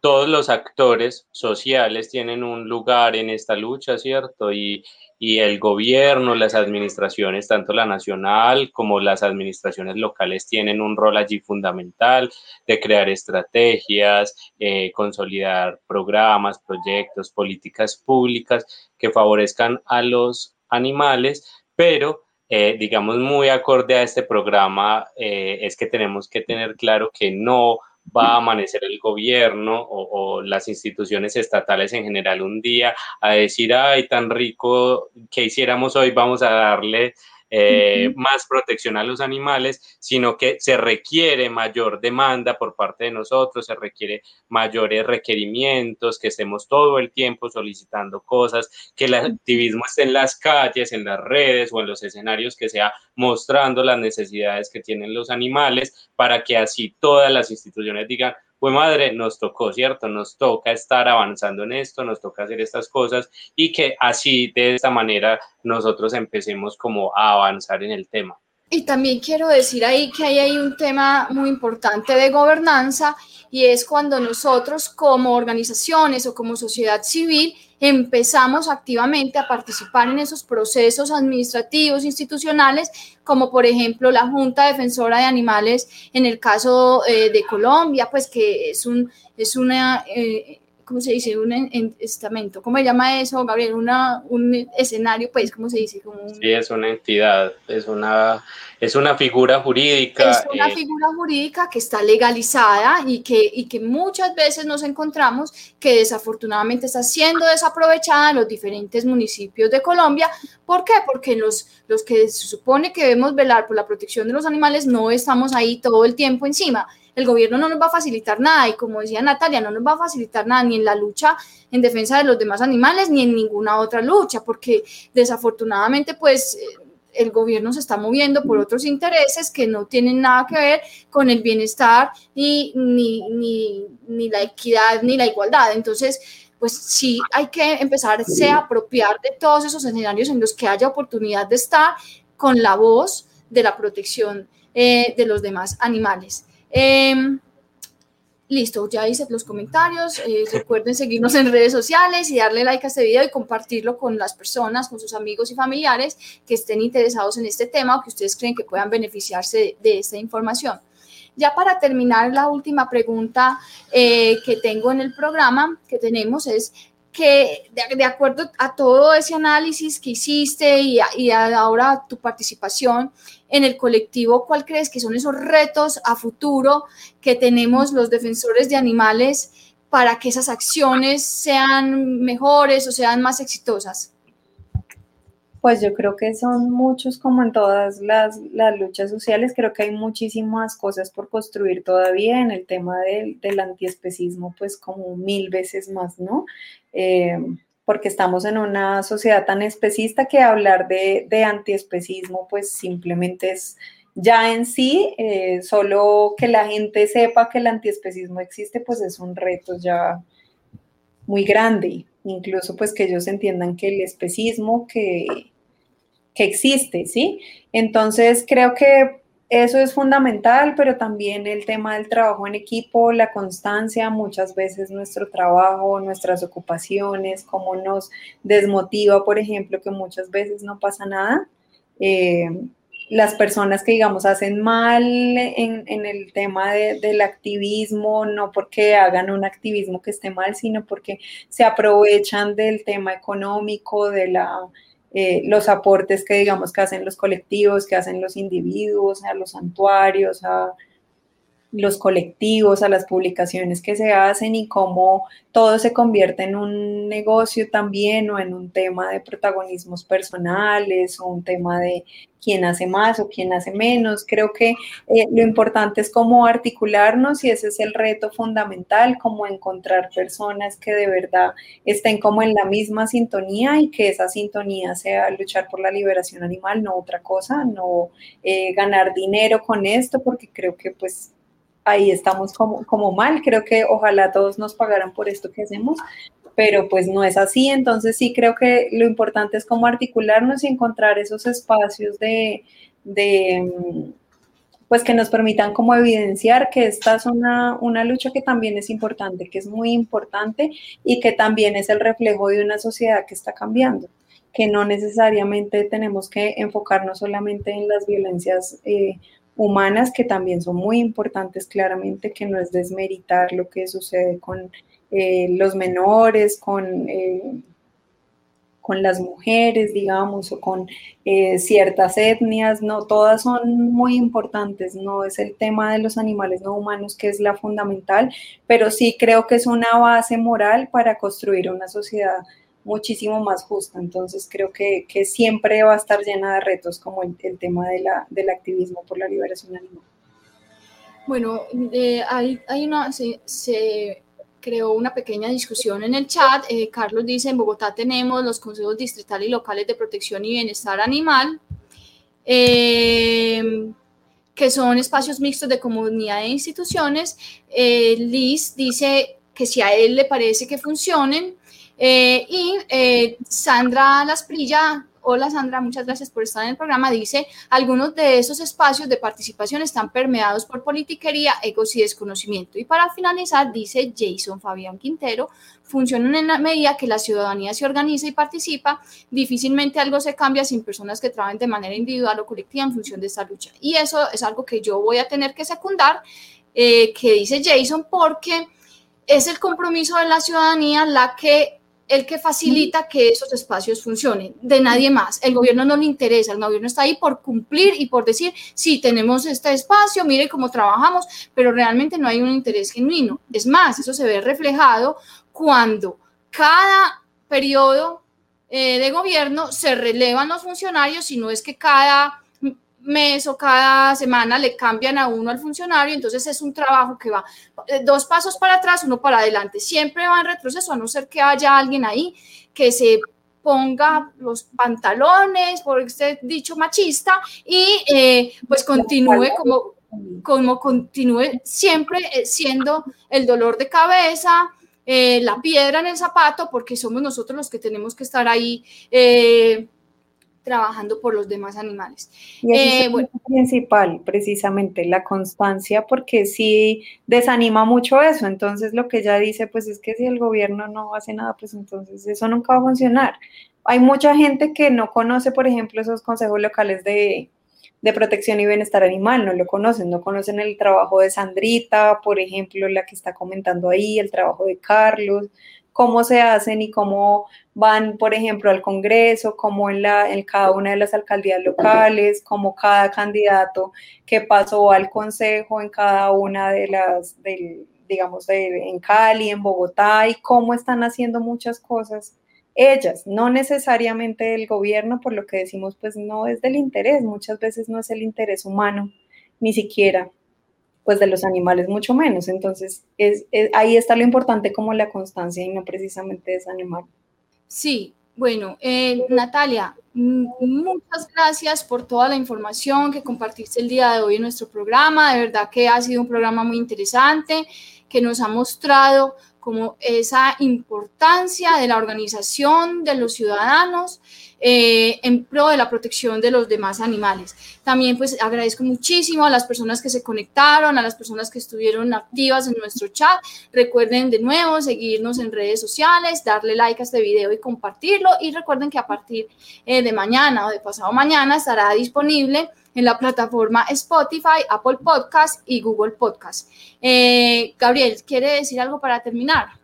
todos los actores sociales tienen un lugar en esta lucha, ¿cierto? Y, y el gobierno, las administraciones, tanto la nacional como las administraciones locales, tienen un rol allí fundamental de crear estrategias, eh, consolidar programas, proyectos, políticas públicas que favorezcan a los animales, pero eh, digamos, muy acorde a este programa, eh, es que tenemos que tener claro que no va a amanecer el gobierno o, las instituciones estatales en general un día a decir, ay, tan rico que hiciéramos hoy, vamos a darle eh, más protección a los animales, sino que se requiere mayor demanda por parte de nosotros, se requiere mayores requerimientos, que estemos todo el tiempo solicitando cosas, que el activismo esté en las calles, en las redes o en los escenarios que sea mostrando las necesidades que tienen los animales para que así todas las instituciones digan, pues madre, nos tocó, ¿cierto? Nos toca estar avanzando en esto, nos toca hacer estas cosas y que así, de esta manera, nosotros empecemos como a avanzar en el tema. Y también quiero decir ahí que hay un tema muy importante de gobernanza y es cuando nosotros como organizaciones o como sociedad civil empezamos activamente a participar en esos procesos administrativos, institucionales, como por ejemplo la Junta Defensora de Animales en el caso eh, de Colombia, pues que es, un, es una... Eh, ¿cómo se dice? Un estamento. ¿Cómo se llama eso, Gabriel? Una, un escenario, pues, ¿cómo se dice? Como Sí, es una entidad, es una, es una figura jurídica. Es una eh, figura jurídica que está legalizada y que, y que muchas veces nos encontramos que desafortunadamente está siendo desaprovechada en los diferentes municipios de Colombia. ¿Por qué? Porque los, los que se supone que debemos velar por la protección de los animales no estamos ahí todo el tiempo encima el gobierno no nos va a facilitar nada y como decía Natalia, no nos va a facilitar nada ni en la lucha en defensa de los demás animales ni en ninguna otra lucha, porque desafortunadamente pues el gobierno se está moviendo por otros intereses que no tienen nada que ver con el bienestar ni, ni, ni, la equidad ni la igualdad. Entonces, pues sí hay que empezarse a apropiar de todos esos escenarios en los que haya oportunidad de estar con la voz de la protección eh, de los demás animales. Em, listo, ya hice los comentarios. Eh, recuerden seguirnos en redes sociales y darle like a este video y compartirlo con las personas, con sus amigos y familiares que estén interesados en este tema o que ustedes creen que puedan beneficiarse de, esta información. Ya para terminar, la última pregunta eh, que tengo en el programa que tenemos es que de, acuerdo a todo ese análisis que hiciste y, y ahora tu participación en el colectivo, ¿cuál crees que son esos retos a futuro que tenemos los defensores de animales para que esas acciones sean mejores o sean más exitosas? Pues yo creo que son muchos como en todas las, luchas sociales, creo que hay muchísimas cosas por construir todavía en el tema del, del antiespecismo, pues como mil veces más, ¿no? Eh, porque estamos en una sociedad tan especista que hablar de, de antiespecismo pues simplemente es ya en sí, eh, solo que la gente sepa que el antiespecismo existe pues es un reto ya muy grande, incluso pues que ellos entiendan que el especismo que, que existe, ¿sí? Entonces creo que eso es fundamental, pero también el tema del trabajo en equipo, la constancia, muchas veces nuestro trabajo, nuestras ocupaciones, cómo nos desmotiva, por ejemplo, que muchas veces no pasa nada. Eh, las personas que, digamos, hacen mal en, el tema del activismo, no porque hagan un activismo que esté mal, sino porque se aprovechan del tema económico, de la eh, los aportes que digamos que hacen los colectivos, que hacen los individuos, a los santuarios, a, los colectivos, a las publicaciones que se hacen y cómo todo se convierte en un negocio también o en un tema de protagonismos personales o un tema de quién hace más o quién hace menos. Creo que eh, lo importante es cómo articularnos y ese es el reto fundamental, cómo encontrar personas que de verdad estén como en la misma sintonía y que esa sintonía sea luchar por la liberación animal, no otra cosa, no eh, ganar dinero con esto, porque creo que pues ahí estamos como, como mal. Creo que ojalá todos nos pagaran por esto que hacemos, pero pues no es así. Entonces sí creo que lo importante es como articularnos y encontrar esos espacios de, de pues que nos permitan como evidenciar que esta es una, una, lucha que también es importante, que es muy importante y que también es el reflejo de una sociedad que está cambiando, que no necesariamente tenemos que enfocarnos solamente en las violencias eh, humanas que también son muy importantes, claramente, que no es desmeritar lo que sucede con eh, los menores, con, eh, con las mujeres, digamos, o con eh, ciertas etnias, no, todas son muy importantes, no es el tema de los animales no humanos que es la fundamental, pero sí creo que es una base moral para construir una sociedad muchísimo más justa. Entonces creo que, siempre va a estar llena de retos como el, tema del activismo por la liberación animal. Bueno, eh, hay, hay, una, se, creó una pequeña discusión en el chat. Eh, Carlos dice, en Bogotá tenemos los consejos distritales y locales de protección y bienestar animal, eh, que son espacios mixtos de comunidad e instituciones. Liz dice que si a él le parece que funcionen, eh, y eh, Sandra Lasprilla, hola Sandra, muchas gracias por estar en el programa, dice, algunos de esos espacios de participación están permeados por politiquería, egos y desconocimiento. Y para finalizar, dice Jason Fabián Quintero, funcionan en la medida que la ciudadanía se organiza y participa, difícilmente algo se cambia sin personas que trabajen de manera individual o colectiva en función de esta lucha. Y eso es algo que yo voy a tener que secundar, eh, que dice Jason, porque es el compromiso de la ciudadanía la que el que facilita que esos espacios funcionen, de nadie más. El gobierno no le interesa, el gobierno está ahí por cumplir y por decir, sí, tenemos este espacio, mire cómo trabajamos, pero realmente no hay un interés genuino. Es más, eso se ve reflejado cuando cada periodo eh, de gobierno se relevan los funcionarios, y no es que cada mes o cada semana le cambian a uno al funcionario, entonces es un trabajo que va eh, dos pasos para atrás, uno para adelante, siempre va en retroceso, a no ser que haya alguien ahí que se ponga los pantalones, por este dicho machista, y eh, pues continúe como, como continúe siempre eh, siendo el dolor de cabeza, la piedra en el zapato, porque somos nosotros los que tenemos que estar ahí trabajando por los demás animales. Y es eh, principal, precisamente, la constancia, porque sí desanima mucho eso. Entonces, lo que ella dice, pues es que si el gobierno no hace nada, pues entonces eso nunca va a funcionar. Hay mucha gente que no conoce, por ejemplo, esos consejos locales de, de protección y bienestar animal, no lo conocen, no conocen el trabajo de Sandrita, por ejemplo, la que está comentando ahí, el trabajo de Carlos, cómo se hacen y cómo van, por ejemplo, al Congreso, cómo en, la, en cada una de las alcaldías locales, cómo cada candidato que pasó al Consejo en cada una de las, digamos, en Cali, en Bogotá, y cómo están haciendo muchas cosas ellas, no necesariamente del gobierno, por lo que decimos, pues no es del interés, muchas veces no es el interés humano, ni siquiera pues de los animales mucho menos. Entonces, es, ahí está lo importante como la constancia y no precisamente desanimar. Sí, bueno, eh, Natalia, muchas gracias por toda la información que compartiste el día de hoy en nuestro programa. De verdad que ha sido un programa muy interesante que nos ha mostrado como esa importancia de la organización de los ciudadanos eh, en pro de la protección de los demás animales. También pues agradezco muchísimo a las personas que se conectaron, a las personas que estuvieron activas en nuestro chat. Recuerden de nuevo seguirnos en redes sociales, darle like a este video y compartirlo. Y recuerden que a partir eh, de mañana o de pasado mañana estará disponible en la plataforma Spotify, Apple Podcast y Google Podcast. Eh, Gabriel, ¿quiere decir algo para terminar?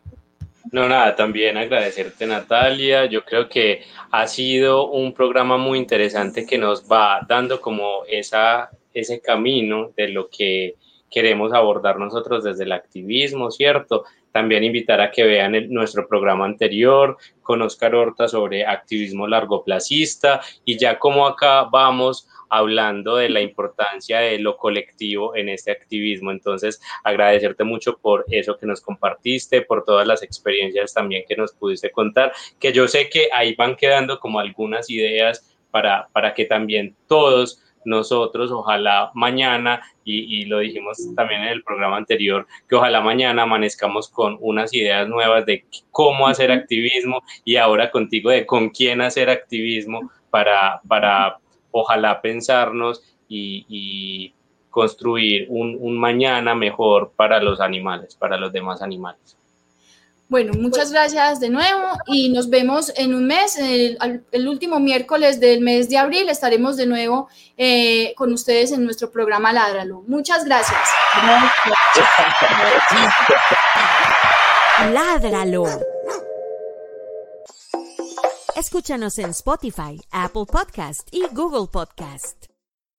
No, nada, también agradecerte Natalia. Yo creo que ha sido un programa muy interesante que nos va dando como esa, ese camino de lo que queremos abordar nosotros desde el activismo, ¿cierto? También invitar a que vean nuestro programa anterior con Oscar Horta sobre activismo largoplacista y ya como acá vamos hablando de la importancia de lo colectivo en este activismo. Entonces, agradecerte mucho por eso que nos compartiste, por todas las experiencias también que nos pudiste contar, que yo sé que ahí van quedando como algunas ideas para, para que también todos nosotros, ojalá mañana, y, lo dijimos también en el programa anterior, que ojalá mañana amanezcamos con unas ideas nuevas de cómo hacer activismo y ahora contigo de con quién hacer activismo para, para ojalá pensarnos y, construir un, mañana mejor para los animales, para los demás animales. Bueno, muchas gracias de nuevo y nos vemos en un mes, el, último miércoles del mes de abril estaremos de nuevo eh, con ustedes en nuestro programa Ládralo. Muchas gracias. Ládralo. Escúchanos en Spotify, Apple Podcast y Google Podcast.